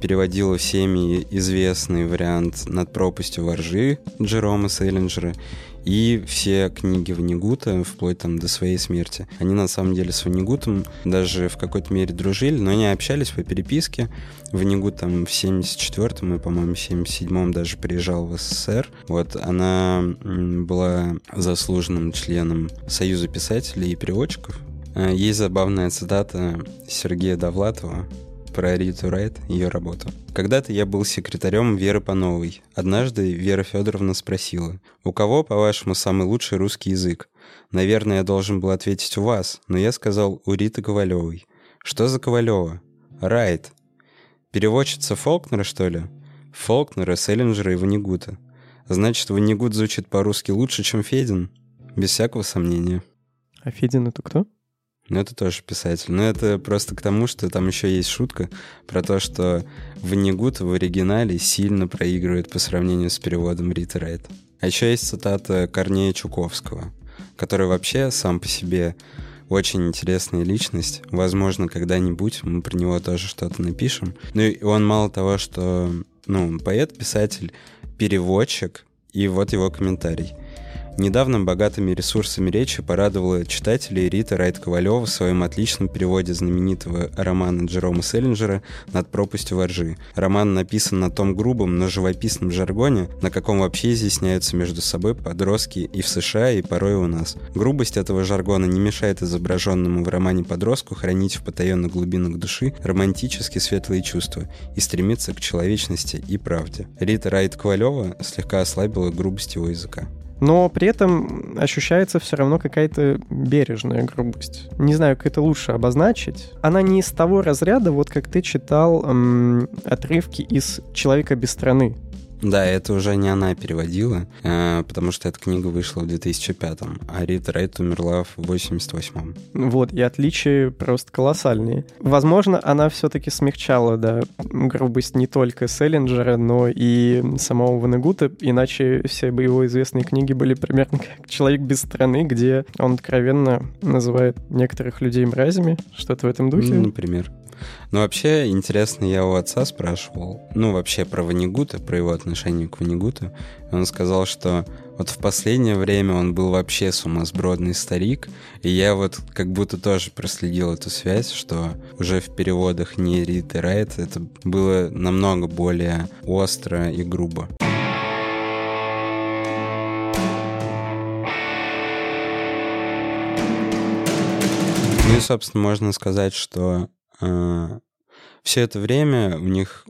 переводила всеми известный вариант «Над пропастью воржи» Джерома Селлинджера и все книги Ванигута, вплоть там до своей смерти. Они на самом деле с Ванигутом даже в какой-то мере дружили, но они общались по переписке. Ванигут там в 74-м и, по-моему, в 77-м даже приезжал в СССР. Вот, она была заслуженным членом Союза писателей и переводчиков. Э, есть забавная цитата Сергея Довлатова, про Риту Райт, ее работу. Когда-то я был секретарем Веры Пановой. Однажды Вера Федоровна спросила, «У кого, по-вашему, самый лучший русский язык?» Наверное, я должен был ответить у вас, но я сказал у Риты Ковалевой. «Что за Ковалева?» «Райт». Переводчица Фолкнера, что ли? Фолкнера, Селлинджера и Ванигута. Значит, Ванигут звучит по-русски лучше, чем Федин? Без всякого сомнения. А Федин это кто? Ну, это тоже писатель. Но это просто к тому, что там еще есть шутка про то, что Ванигут в оригинале сильно проигрывает по сравнению с переводом Рита Райт. А еще есть цитата Корнея Чуковского, который вообще сам по себе очень интересная личность. Возможно, когда-нибудь мы про него тоже что-то напишем. Ну и он мало того, что ну, поэт, писатель, переводчик, и вот его комментарий — Недавно богатыми ресурсами речи порадовала читателей Рита Райт Ковалева в своем отличном переводе знаменитого романа Джерома Селлинджера «Над пропастью воржи». Роман написан на том грубом, но живописном жаргоне, на каком вообще изъясняются между собой подростки и в США, и порой у нас. Грубость этого жаргона не мешает изображенному в романе подростку хранить в потаенных глубинах души романтически светлые чувства и стремиться к человечности и правде. Рита Райт Ковалева слегка ослабила грубость его языка но при этом ощущается все равно какая-то бережная грубость. Не знаю, как это лучше обозначить. Она не из того разряда, вот как ты читал эм, отрывки из «Человека без страны». Да, это уже не она переводила, э, потому что эта книга вышла в 2005-м, а Рита Райт умерла в 88-м. Вот, и отличия просто колоссальные. Возможно, она все-таки смягчала, да, грубость не только Селлинджера, но и самого Ванегута, иначе все бы его известные книги были примерно как «Человек без страны», где он откровенно называет некоторых людей мразями, что-то в этом духе. Например. Но вообще, интересно, я у отца спрашивал, ну, вообще про Ванигута, про его отношение к Ванигуту. Он сказал, что вот в последнее время он был вообще сумасбродный старик, и я вот как будто тоже проследил эту связь, что уже в переводах не Рит и Райт это было намного более остро и грубо. Ну и, собственно, можно сказать, что все это время у них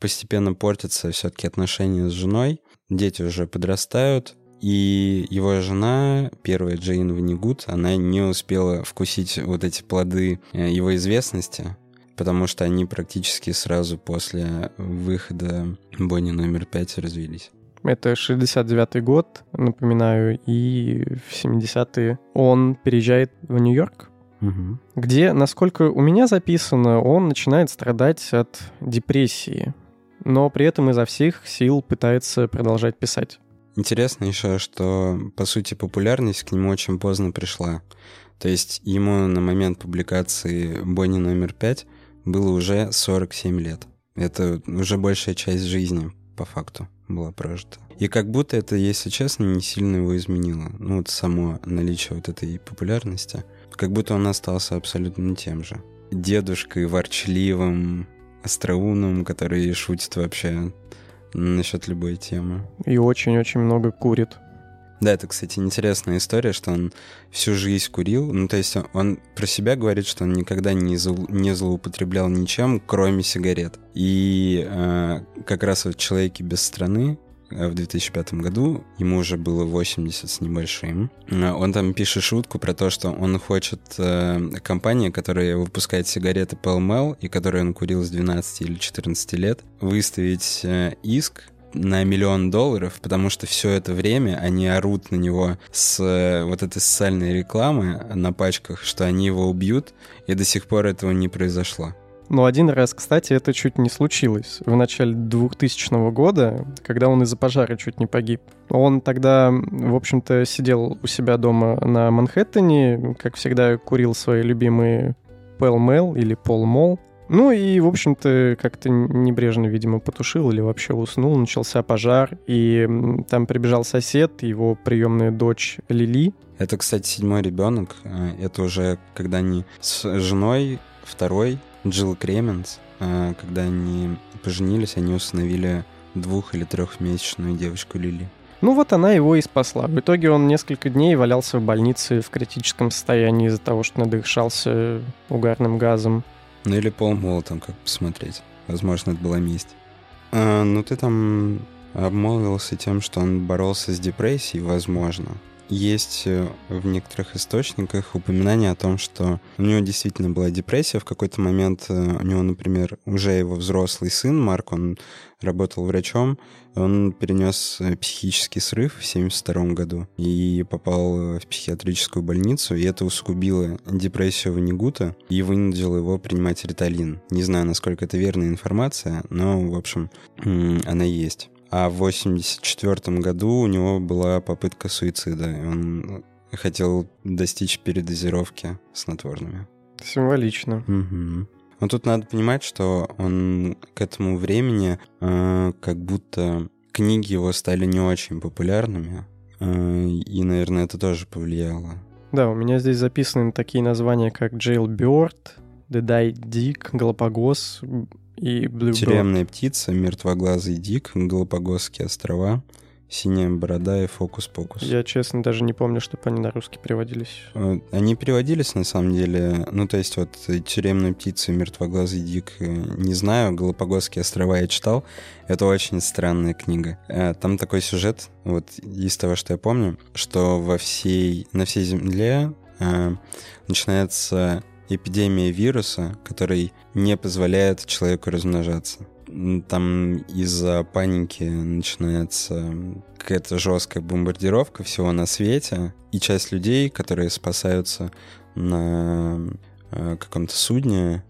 постепенно портятся все-таки отношения с женой, дети уже подрастают, и его жена, первая Джейн Ванигут, она не успела вкусить вот эти плоды э, его известности, потому что они практически сразу после выхода Бонни номер пять развелись. Это 69-й год, напоминаю, и в 70-е он переезжает в Нью-Йорк, Мгм. где, насколько у меня записано, он начинает страдать от депрессии, но при этом изо всех сил пытается продолжать писать. Интересно еще, что, по сути, популярность к нему очень поздно пришла. То есть ему на момент публикации «Бонни номер пять» было уже 47 лет. Это уже большая часть жизни, по факту, была прожита. И как будто это, если честно, не сильно его изменило. Ну вот само наличие вот этой популярности. Как будто он остался абсолютно тем же. Дедушкой ворчливым, остроумным, который шутит вообще насчет любой темы. И очень-очень много курит. Да, это, кстати, интересная история, что он всю жизнь курил. Ну, то есть он, он про себя говорит, что он никогда не, зло- не злоупотреблял ничем, кроме сигарет. И э, как раз вот «Человеки без страны» в 2005 году, ему уже было 80 с небольшим. Э, Он там пишет шутку про то, что он хочет э, компания, которая выпускает сигареты Pall и которую он курил с 12 или 14 лет, выставить э, иск на миллион долларов, потому что все это время они орут на него с э, вот этой социальной рекламы на пачках, что они его убьют, и до сих пор этого не произошло. Но один раз, кстати, это чуть не случилось. В начале 2000 года, когда он из-за пожара чуть не погиб. Он тогда, в общем-то, сидел у себя дома на Манхэттене, как всегда, курил свои любимые Pell Mell или Pall Mall. Ну и, в общем-то, как-то небрежно, видимо, потушил или вообще уснул. Начался пожар, и там прибежал сосед, его приемная дочь Лили. Это, кстати, седьмой ребенок. э, Это уже когда они с женой второй, Джилл Кременс, э, когда они поженились, они установили двух- или трехмесячную девочку Лили. Ну вот она его и спасла. В итоге он несколько дней валялся в больнице в критическом состоянии из-за того, что надышался угарным газом. Ну или Пол Мол там как посмотреть. Возможно, это была месть. А, ну ты там обмолвился тем, что он боролся с депрессией, возможно. Есть э, в некоторых источниках упоминание о том, что у него действительно была депрессия. В какой-то момент э, у него, например, уже его взрослый сын, Марк, он работал врачом, он перенес э, психический срыв в 1972 году и попал в психиатрическую больницу, и это усугубило депрессию Ванигута и вынудило его принимать риталин. Не знаю, насколько это верная информация, но, в общем, она есть. А в 1984 году у него была попытка суицида. и Он хотел достичь передозировки снотворными. Символично. Мгм. Но тут надо понимать, что он к этому времени э, как будто книги его стали не очень популярными. э, и, наверное, это тоже повлияло. Да, у меня здесь записаны такие названия, как Jailbird, The Die Dick, Галапагос и Bluebird. Тюремная птица, мертвоглазый дик, Галапагосские острова, синяя борода и фокус-покус. Я, честно, даже не помню, чтобы они на русский переводились. Э, Они переводились, на самом деле. Ну, то есть вот э, «Тюремная птица» «Мертвоглазый дик» э, не знаю. «Галапагосские острова» я читал. Это очень странная книга. Там такой сюжет, вот из того, что я помню, что во всей, на всей Земле начинается эпидемия вируса, который не позволяет человеку размножаться. Там из-за паники начинается какая-то жесткая бомбардировка всего на свете, и часть людей, которые спасаются на э, каком-то судне,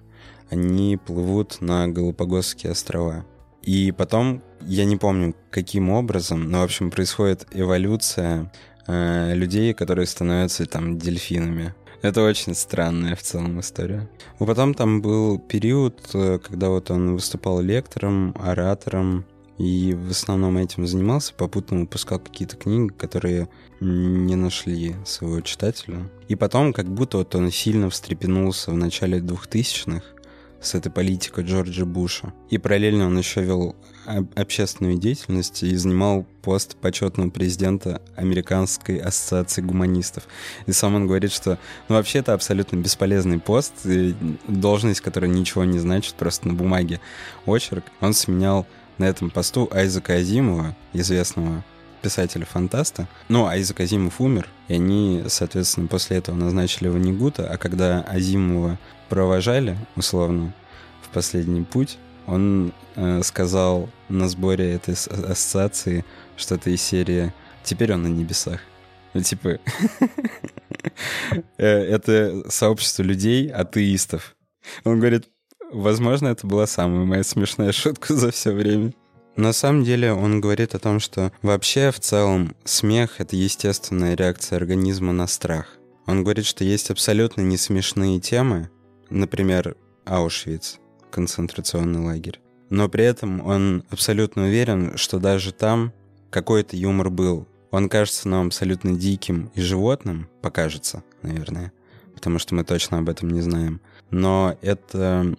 они плывут на Галапагосские острова. И потом, я не помню, каким образом, но, в общем, происходит эволюция э, людей, которые становятся там дельфинами. Это очень странная в целом история. Ну, потом там был период, э, когда вот он выступал лектором, оратором, и в основном этим занимался, попутно выпускал какие-то книги, которые не нашли своего читателя. И потом, как будто вот он сильно встрепенулся в начале 2000-х с этой политикой Джорджа Буша. И параллельно он еще вел об- общественную деятельность и занимал пост почетного президента Американской ассоциации гуманистов. И сам он говорит, что ну, вообще это абсолютно бесполезный пост, и должность, которая ничего не значит, просто на бумаге очерк. Он сменял на этом посту Айзека Азимова, известного писателя-фантаста. Ну, Айзек Азимов умер, и они, соответственно, после этого назначили Ванигута, а когда Азимова провожали, условно, в последний путь, он э, сказал на сборе этой ас- ассоциации, что-то из серии «Теперь он на небесах». Ну, типа, э, это сообщество людей, атеистов. Он говорит, возможно, это была самая моя смешная шутка за все время. На самом деле он говорит о том, что вообще в целом смех — это естественная реакция организма на страх. Он говорит, что есть абсолютно не смешные темы, например, Аушвиц, концентрационный лагерь. Но при этом он абсолютно уверен, что даже там какой-то юмор был. Он кажется нам абсолютно диким и животным, покажется, наверное, потому что мы точно об этом не знаем. Но это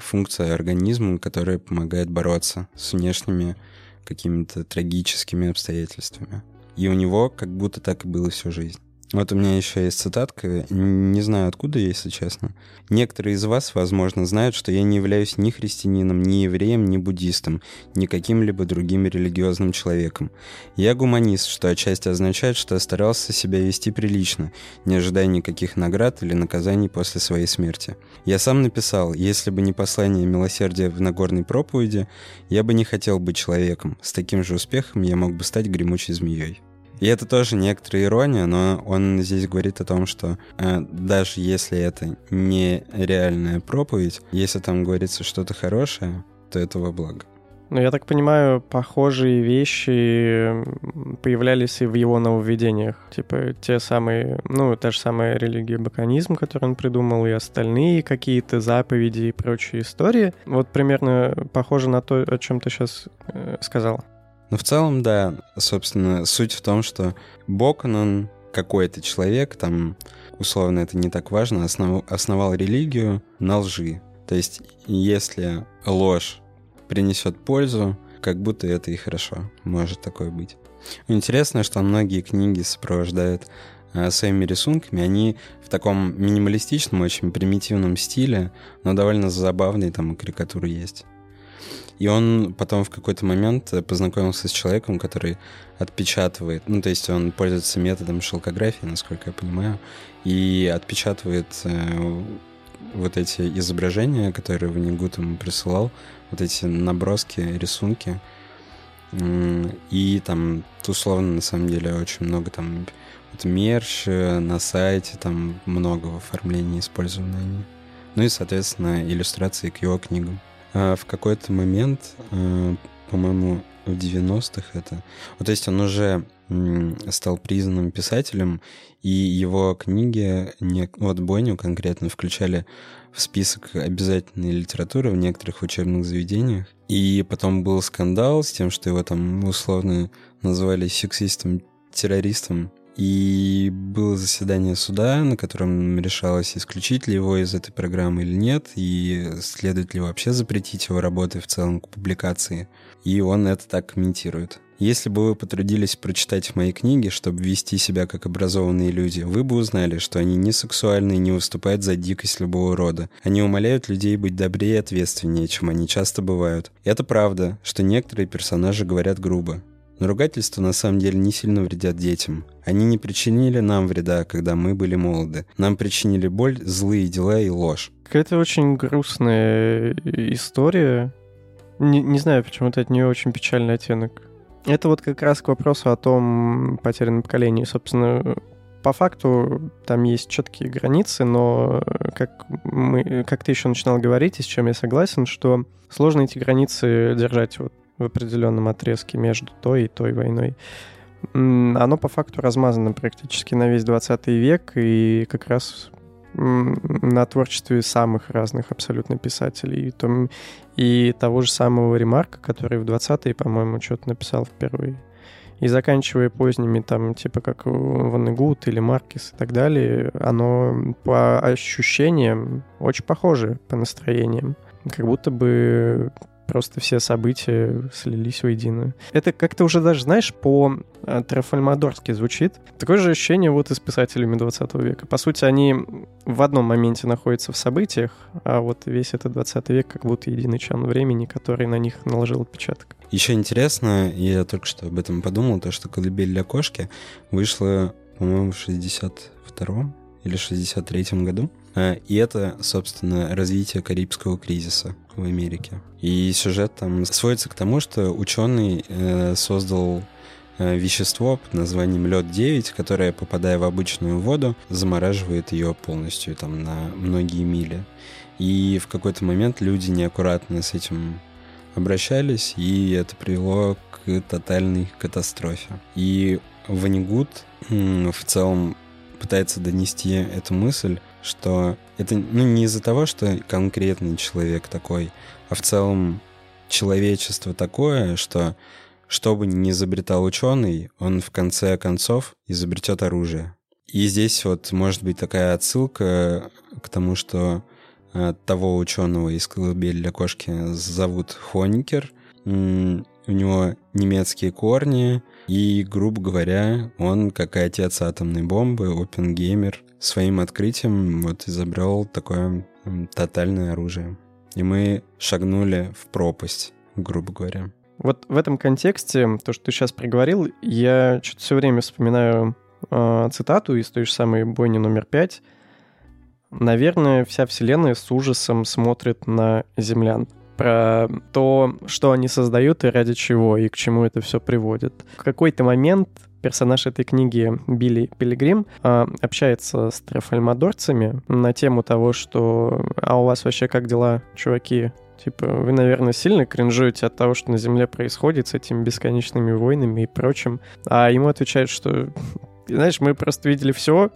функция организма, которая помогает бороться с внешними какими-то трагическими обстоятельствами. И у него как будто так и было всю жизнь. Вот у меня еще есть цитатка, не знаю откуда, если честно. Некоторые из вас, возможно, знают, что я не являюсь ни христианином, ни евреем, ни буддистом, ни каким-либо другим религиозным человеком. Я гуманист, что отчасти означает, что я старался себя вести прилично, не ожидая никаких наград или наказаний после своей смерти. Я сам написал, если бы не послание милосердия в Нагорной проповеди, я бы не хотел быть человеком. С таким же успехом я мог бы стать гремучей змеей. И это тоже некоторая ирония, но он здесь говорит о том, что э, даже если это не реальная проповедь, если там говорится что-то хорошее, то это во благо. Ну, я так понимаю, похожие вещи появлялись и в его нововведениях. Типа те самые, ну, та же самая религия баканизм, который он придумал, и остальные какие-то заповеди и прочие истории. Вот примерно похоже на то, о чем ты сейчас э, сказал. Ну, в целом, да, собственно, суть в том, что Бокон, он какой-то человек, там, условно, это не так важно, основ, основал религию на лжи. То есть, если ложь принесет пользу, как будто это и хорошо. Может такое быть. Интересно, что многие книги сопровождают э, своими рисунками. Они в таком минималистичном, очень примитивном стиле, но довольно забавные, там и карикатуры есть. И он потом в какой-то момент познакомился с человеком, который отпечатывает, ну, то есть он пользуется методом шелкографии, насколько я понимаю, и отпечатывает э, вот эти изображения, которые Ванигут ему присылал, вот эти наброски, рисунки. И там, условно, на самом деле, очень много там вот мерч э, на сайте, там много в оформлении использовано. Ну и, соответственно, иллюстрации к его книгам. А в какой-то момент, э, по-моему, в 90-х это... Вот, то есть он уже стал признанным писателем, и его книги, вот Боню конкретно, включали в список обязательной литературы в некоторых учебных заведениях. И потом был скандал с тем, что его там условно назвали сексистом-террористом и было заседание суда, на котором решалось, исключить ли его из этой программы или нет, и следует ли вообще запретить его работы в целом к публикации. И он это так комментирует. Если бы вы потрудились прочитать мои книги, чтобы вести себя как образованные люди, вы бы узнали, что они не сексуальны и не выступают за дикость любого рода. Они умоляют людей быть добрее и ответственнее, чем они часто бывают. Это правда, что некоторые персонажи говорят грубо. Но ругательства на самом деле не сильно вредят детям. Они не причинили нам вреда, когда мы были молоды. Нам причинили боль, злые дела и ложь. Какая-то очень грустная история. Не, не знаю, почему-то от нее очень печальный оттенок. Это вот как раз к вопросу о том потерянном поколении. Собственно, по факту там есть четкие границы, но как, мы, как ты еще начинал говорить, и с чем я согласен, что сложно эти границы держать вот в определенном отрезке между той и той войной. Оно по факту размазано практически на весь 20 век и как раз на творчестве самых разных абсолютно писателей. И, том, и того же самого Ремарка, который в 20-е, по-моему, что-то написал впервые. И заканчивая поздними, там, типа как Ванегут или Маркис и так далее, оно по ощущениям очень похоже по настроениям. Как будто бы Просто все события слились воедино. Это как-то уже даже, знаешь, по э, трафальмадорски звучит. Такое же ощущение вот и с писателями 20 века. По сути, они в одном моменте находятся в событиях, а вот весь этот 20 век как будто единый чан времени, который на них наложил отпечаток. Еще интересно, я только что об этом подумал, то, что «Колыбель для кошки» вышла, по-моему, в 62-м или 63-м году. А, и это, собственно, развитие Карибского кризиса в Америке. И сюжет там сводится к тому, что ученый э, создал э, вещество под названием лед-9, которое, попадая в обычную воду, замораживает ее полностью там на многие мили. И в какой-то момент люди неаккуратно с этим обращались, и это привело к тотальной катастрофе. И Ванигут в целом пытается донести эту мысль, что это ну, не из-за того, что конкретный человек такой, а в целом человечество такое, что что бы ни изобретал ученый, он в конце концов изобретет оружие. И здесь вот может быть такая отсылка к тому, что э, того ученого из колыбели для кошки зовут Хоникер. У него немецкие корни, и, грубо говоря, он, как и отец атомной бомбы, Опенгеймер, своим открытием вот изобрел такое тотальное оружие. И мы шагнули в пропасть, грубо говоря. Вот в этом контексте, то, что ты сейчас приговорил, я что-то все время вспоминаю э, цитату из той же самой бойни номер пять. Наверное, вся Вселенная с ужасом смотрит на землян про то, что они создают и ради чего, и к чему это все приводит. В какой-то момент персонаж этой книги Билли Пилигрим э, общается с трафальмадорцами на тему того, что «А у вас вообще как дела, чуваки?» Типа, вы, наверное, сильно кринжуете от того, что на Земле происходит с этими бесконечными войнами и прочим. А ему отвечают, что, знаешь, мы просто видели все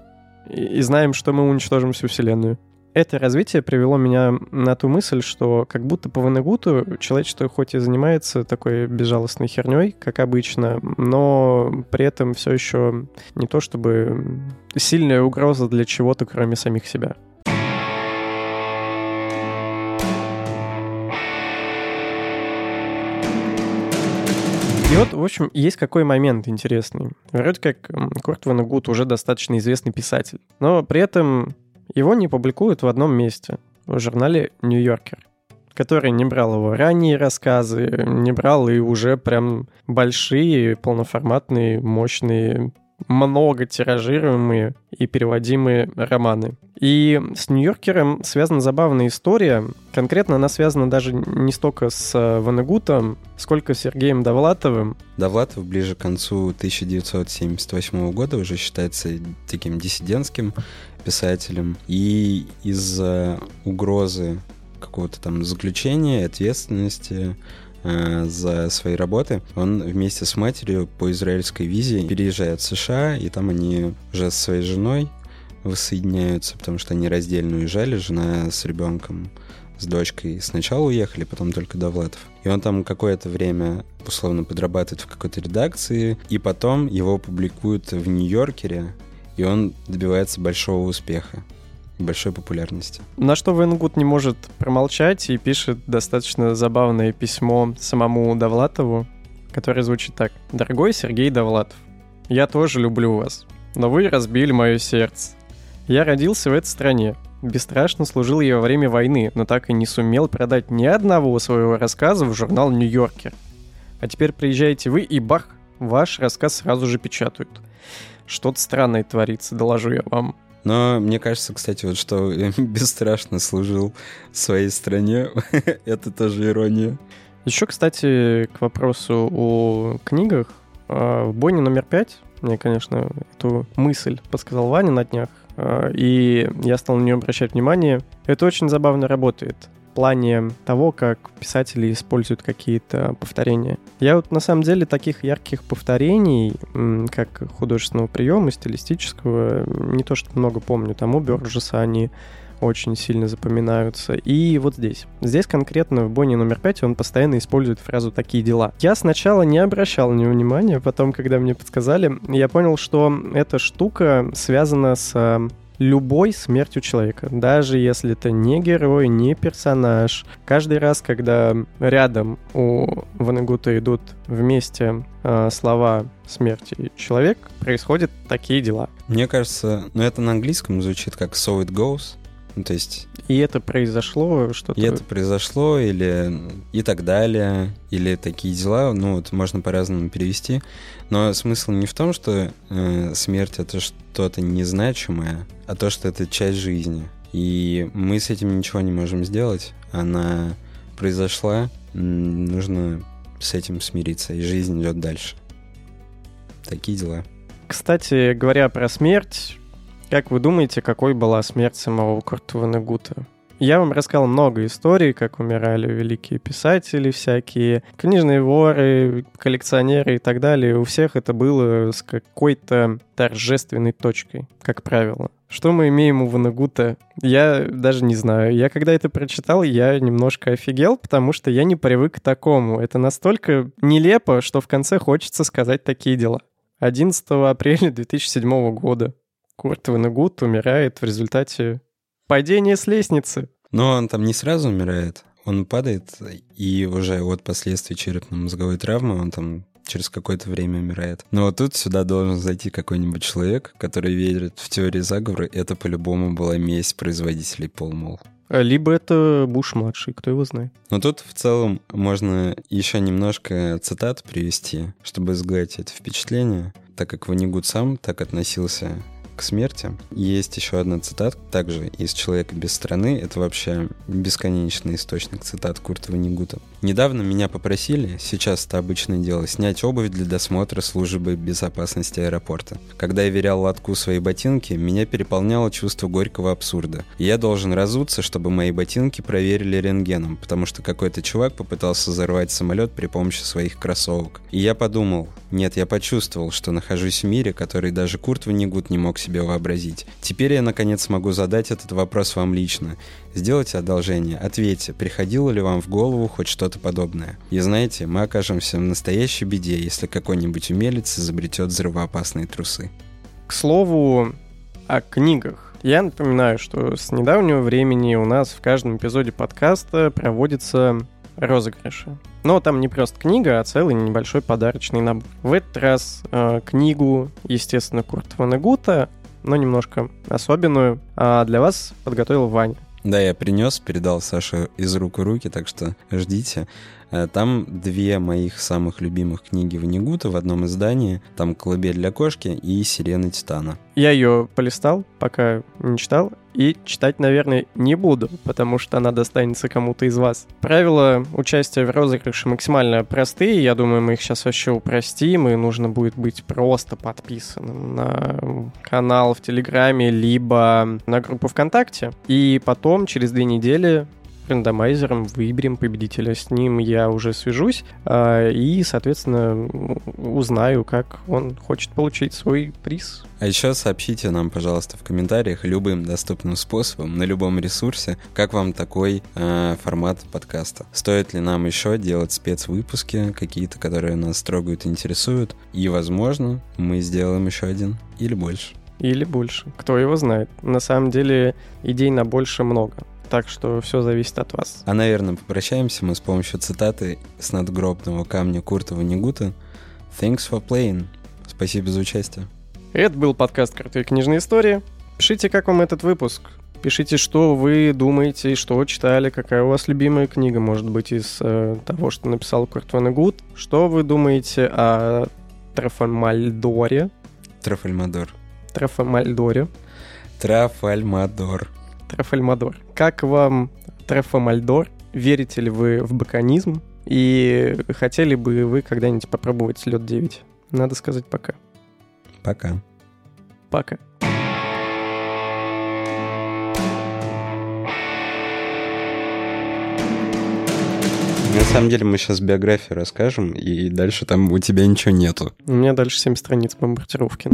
и знаем, что мы уничтожим всю Вселенную это развитие привело меня на ту мысль, что как будто по Ванегуту человечество хоть и занимается такой безжалостной херней, как обычно, но при этом все еще не то чтобы сильная угроза для чего-то, кроме самих себя. И вот, в общем, есть какой момент интересный. Вроде как Курт Ванегут уже достаточно известный писатель, но при этом его не публикуют в одном месте, в журнале «Нью-Йоркер», который не брал его ранние рассказы, не брал и уже прям большие, полноформатные, мощные много тиражируемые и переводимые романы. И с Нью-Йоркером связана забавная история. Конкретно она связана даже не столько с э, Ванегутом, сколько с Сергеем Довлатовым. Довлатов ближе к концу 1978 года уже считается таким диссидентским писателем. И из-за угрозы какого-то там заключения, ответственности за свои работы, он вместе с матерью по израильской визе переезжает в США, и там они уже со своей женой воссоединяются, потому что они раздельно уезжали, жена с ребенком, с дочкой сначала уехали, потом только Довлатов. И он там какое-то время условно подрабатывает в какой-то редакции, и потом его публикуют в Нью-Йоркере, и он добивается большого успеха большой популярности. На что Венгут не может промолчать и пишет достаточно забавное письмо самому Довлатову, которое звучит так. «Дорогой Сергей Довлатов, я тоже люблю вас, но вы разбили мое сердце. Я родился в этой стране, бесстрашно служил ей во время войны, но так и не сумел продать ни одного своего рассказа в журнал «Нью-Йоркер». А теперь приезжаете вы и бах, ваш рассказ сразу же печатают. Что-то странное творится, доложу я вам. Но мне кажется, кстати, вот что бесстрашно служил своей стране, это тоже ирония. Еще, кстати, к вопросу о книгах. А, в бойне номер пять мне, конечно, эту мысль подсказал Ваня на днях, а, и я стал на нее обращать внимание. Это очень забавно работает плане того, как писатели используют какие-то повторения. Я вот на самом деле таких ярких повторений, как художественного приема, стилистического, не то что много помню. Там у Бёрджеса они очень сильно запоминаются. И вот здесь. Здесь конкретно в Бонне номер пять он постоянно использует фразу «такие дела». Я сначала не обращал на него внимания, потом, когда мне подсказали, я понял, что эта штука связана с любой смертью человека, даже если это не герой, не персонаж. Каждый раз, когда рядом у Ванагута идут вместе э, слова смерти человек, происходят такие дела. Мне кажется, ну это на английском звучит как so it goes. Ну, то есть... И это произошло что-то... И это произошло, или и так далее, или такие дела, ну, вот можно по-разному перевести. Но смысл не в том, что э, смерть — это что-то незначимое, а то, что это часть жизни. И мы с этим ничего не можем сделать. Она произошла, нужно с этим смириться, и жизнь идет дальше. такие дела. Кстати, говоря про смерть, как вы думаете, какой была смерть самого Курта Ванегута? Я вам рассказал много историй, как умирали великие писатели всякие, книжные воры, коллекционеры и так далее. У всех это было с какой-то торжественной точкой, как правило. Что мы имеем у Ванагута? Я даже не знаю. Я когда это прочитал, я немножко офигел, потому что я не привык к такому. Это настолько нелепо, что в конце хочется сказать такие дела. 11 апреля 2007 года Курт Ванагут умирает в результате Падение с лестницы. Но он там не сразу умирает. Он падает, и уже от последствий черепно-мозговой травмы он там через какое-то время умирает. Но вот тут сюда должен зайти какой-нибудь человек, который верит в теории заговора. Это по-любому была месть производителей Полмол. Либо это Буш-младший, кто его знает. Но тут в целом можно еще немножко цитат привести, чтобы сгладить это впечатление, так как Ванигут сам так относился к смерти. Есть еще одна цитата, также из «Человека без страны». Это вообще бесконечный источник цитат Курта Ванигута. «Недавно меня попросили, сейчас это обычное дело, снять обувь для досмотра службы безопасности аэропорта. Когда я верял лотку свои ботинки, меня переполняло чувство горького абсурда. Я должен разуться, чтобы мои ботинки проверили рентгеном, потому что какой-то чувак попытался взорвать самолет при помощи своих кроссовок. И я подумал, нет, я почувствовал, что нахожусь в мире, который даже Курт Ванигут не мог себе вообразить. Теперь я наконец могу задать этот вопрос вам лично. Сделайте одолжение, ответьте, приходило ли вам в голову хоть что-то подобное. И знаете, мы окажемся в настоящей беде, если какой-нибудь умелец изобретет взрывоопасные трусы. К слову о книгах. Я напоминаю, что с недавнего времени у нас в каждом эпизоде подкаста проводится розыгрыши. Но там не просто книга, а целый небольшой подарочный набор. В этот раз э, книгу, естественно, Курта Ванагута, но немножко особенную, а для вас подготовил Ваня. Да, я принес, передал Саше из рук в руки, так что ждите. Э, там две моих самых любимых книги Ванигута в одном издании. Там «Колыбель для кошки» и «Сирены Титана». Я ее полистал, пока не читал, и читать, наверное, не буду, потому что она достанется кому-то из вас. Правила участия в розыгрыше максимально простые, я думаю, мы их сейчас вообще упростим, и нужно будет быть просто подписанным на канал в Телеграме, либо на группу ВКонтакте, и потом через две недели рандомайзером выберем победителя. С ним я уже свяжусь э, и, соответственно, узнаю, как он хочет получить свой приз. А еще сообщите нам, пожалуйста, в комментариях любым доступным способом на любом ресурсе, как вам такой э, формат подкаста. Стоит ли нам еще делать спецвыпуски какие-то, которые нас трогают, интересуют. И, возможно, мы сделаем еще один или больше. Или больше. Кто его знает. На самом деле идей на больше много. Так что все зависит от вас. А, наверное, попрощаемся мы с помощью цитаты с надгробного камня Курта Ванигута. Thanks for playing. Спасибо за участие. Это был подкаст «Крутые книжные истории». Пишите, как вам этот выпуск. Пишите, что вы думаете, что читали, какая у вас любимая книга, может быть, из э, того, что написал Курт Ванегут. Что вы думаете о Трафальмальдоре? Трафальмадор. Трафальмальдоре. Трафальмадор. Трафальмадор. Как вам Трафамальдор? Верите ли вы в баканизм? И хотели бы вы когда-нибудь попробовать лед 9? Надо сказать пока. Пока. Пока. На самом деле мы сейчас биографию расскажем, и дальше там у тебя ничего нету. У меня дальше 7 страниц бомбардировки.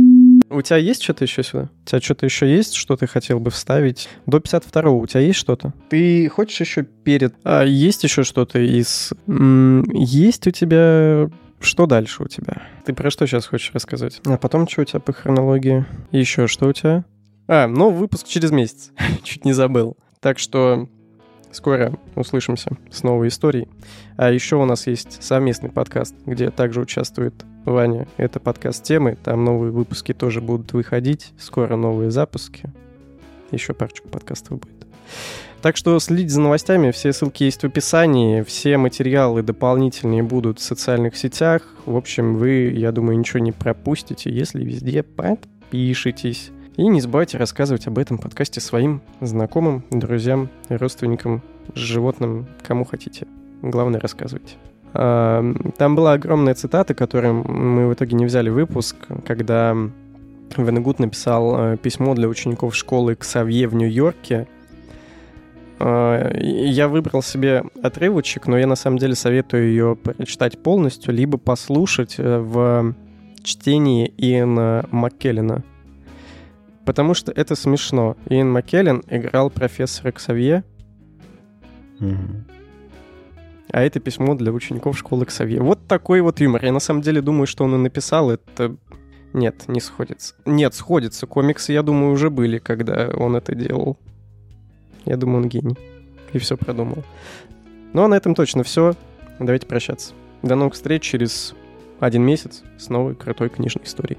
У тебя есть что-то еще сюда? У тебя что-то еще есть, что ты хотел бы вставить? До 52-го у тебя есть что-то? Ты хочешь еще перед... А, есть еще что-то из... М- есть у тебя... Что дальше у тебя? Ты про что сейчас хочешь рассказать? А потом что у тебя по хронологии? Еще что у тебя? А, ну, выпуск через месяц. Чуть не забыл. Так что Скоро услышимся с новой историей. А еще у нас есть совместный подкаст, где также участвует Ваня. Это подкаст темы. Там новые выпуски тоже будут выходить. Скоро новые запуски. Еще парочку подкастов будет. Так что следите за новостями, все ссылки есть в описании, все материалы дополнительные будут в социальных сетях. В общем, вы, я думаю, ничего не пропустите, если везде подпишитесь. И не забывайте рассказывать об этом подкасте своим знакомым, друзьям, родственникам, животным, кому хотите. Главное, рассказывайте. Там была огромная цитата, которую мы в итоге не взяли выпуск, когда Венегут написал э, письмо для учеников школы Ксавье в Нью-Йорке. Э, я выбрал себе отрывочек, но я на самом деле советую ее прочитать полностью, либо послушать э, в чтении Иэна Маккеллена. Потому что это смешно. Иэн Маккеллен играл профессора Ксавье, Мгм. А это письмо для учеников школы Ксавье. Вот такой вот юмор. Я на самом деле думаю, что он и написал это... Нет, не сходится. Нет, сходится. Комиксы, я думаю, уже были, когда он это делал. Я думаю, он гений. И все продумал. Ну а на этом точно все. Давайте прощаться. До новых встреч через один месяц с новой крутой книжной историей.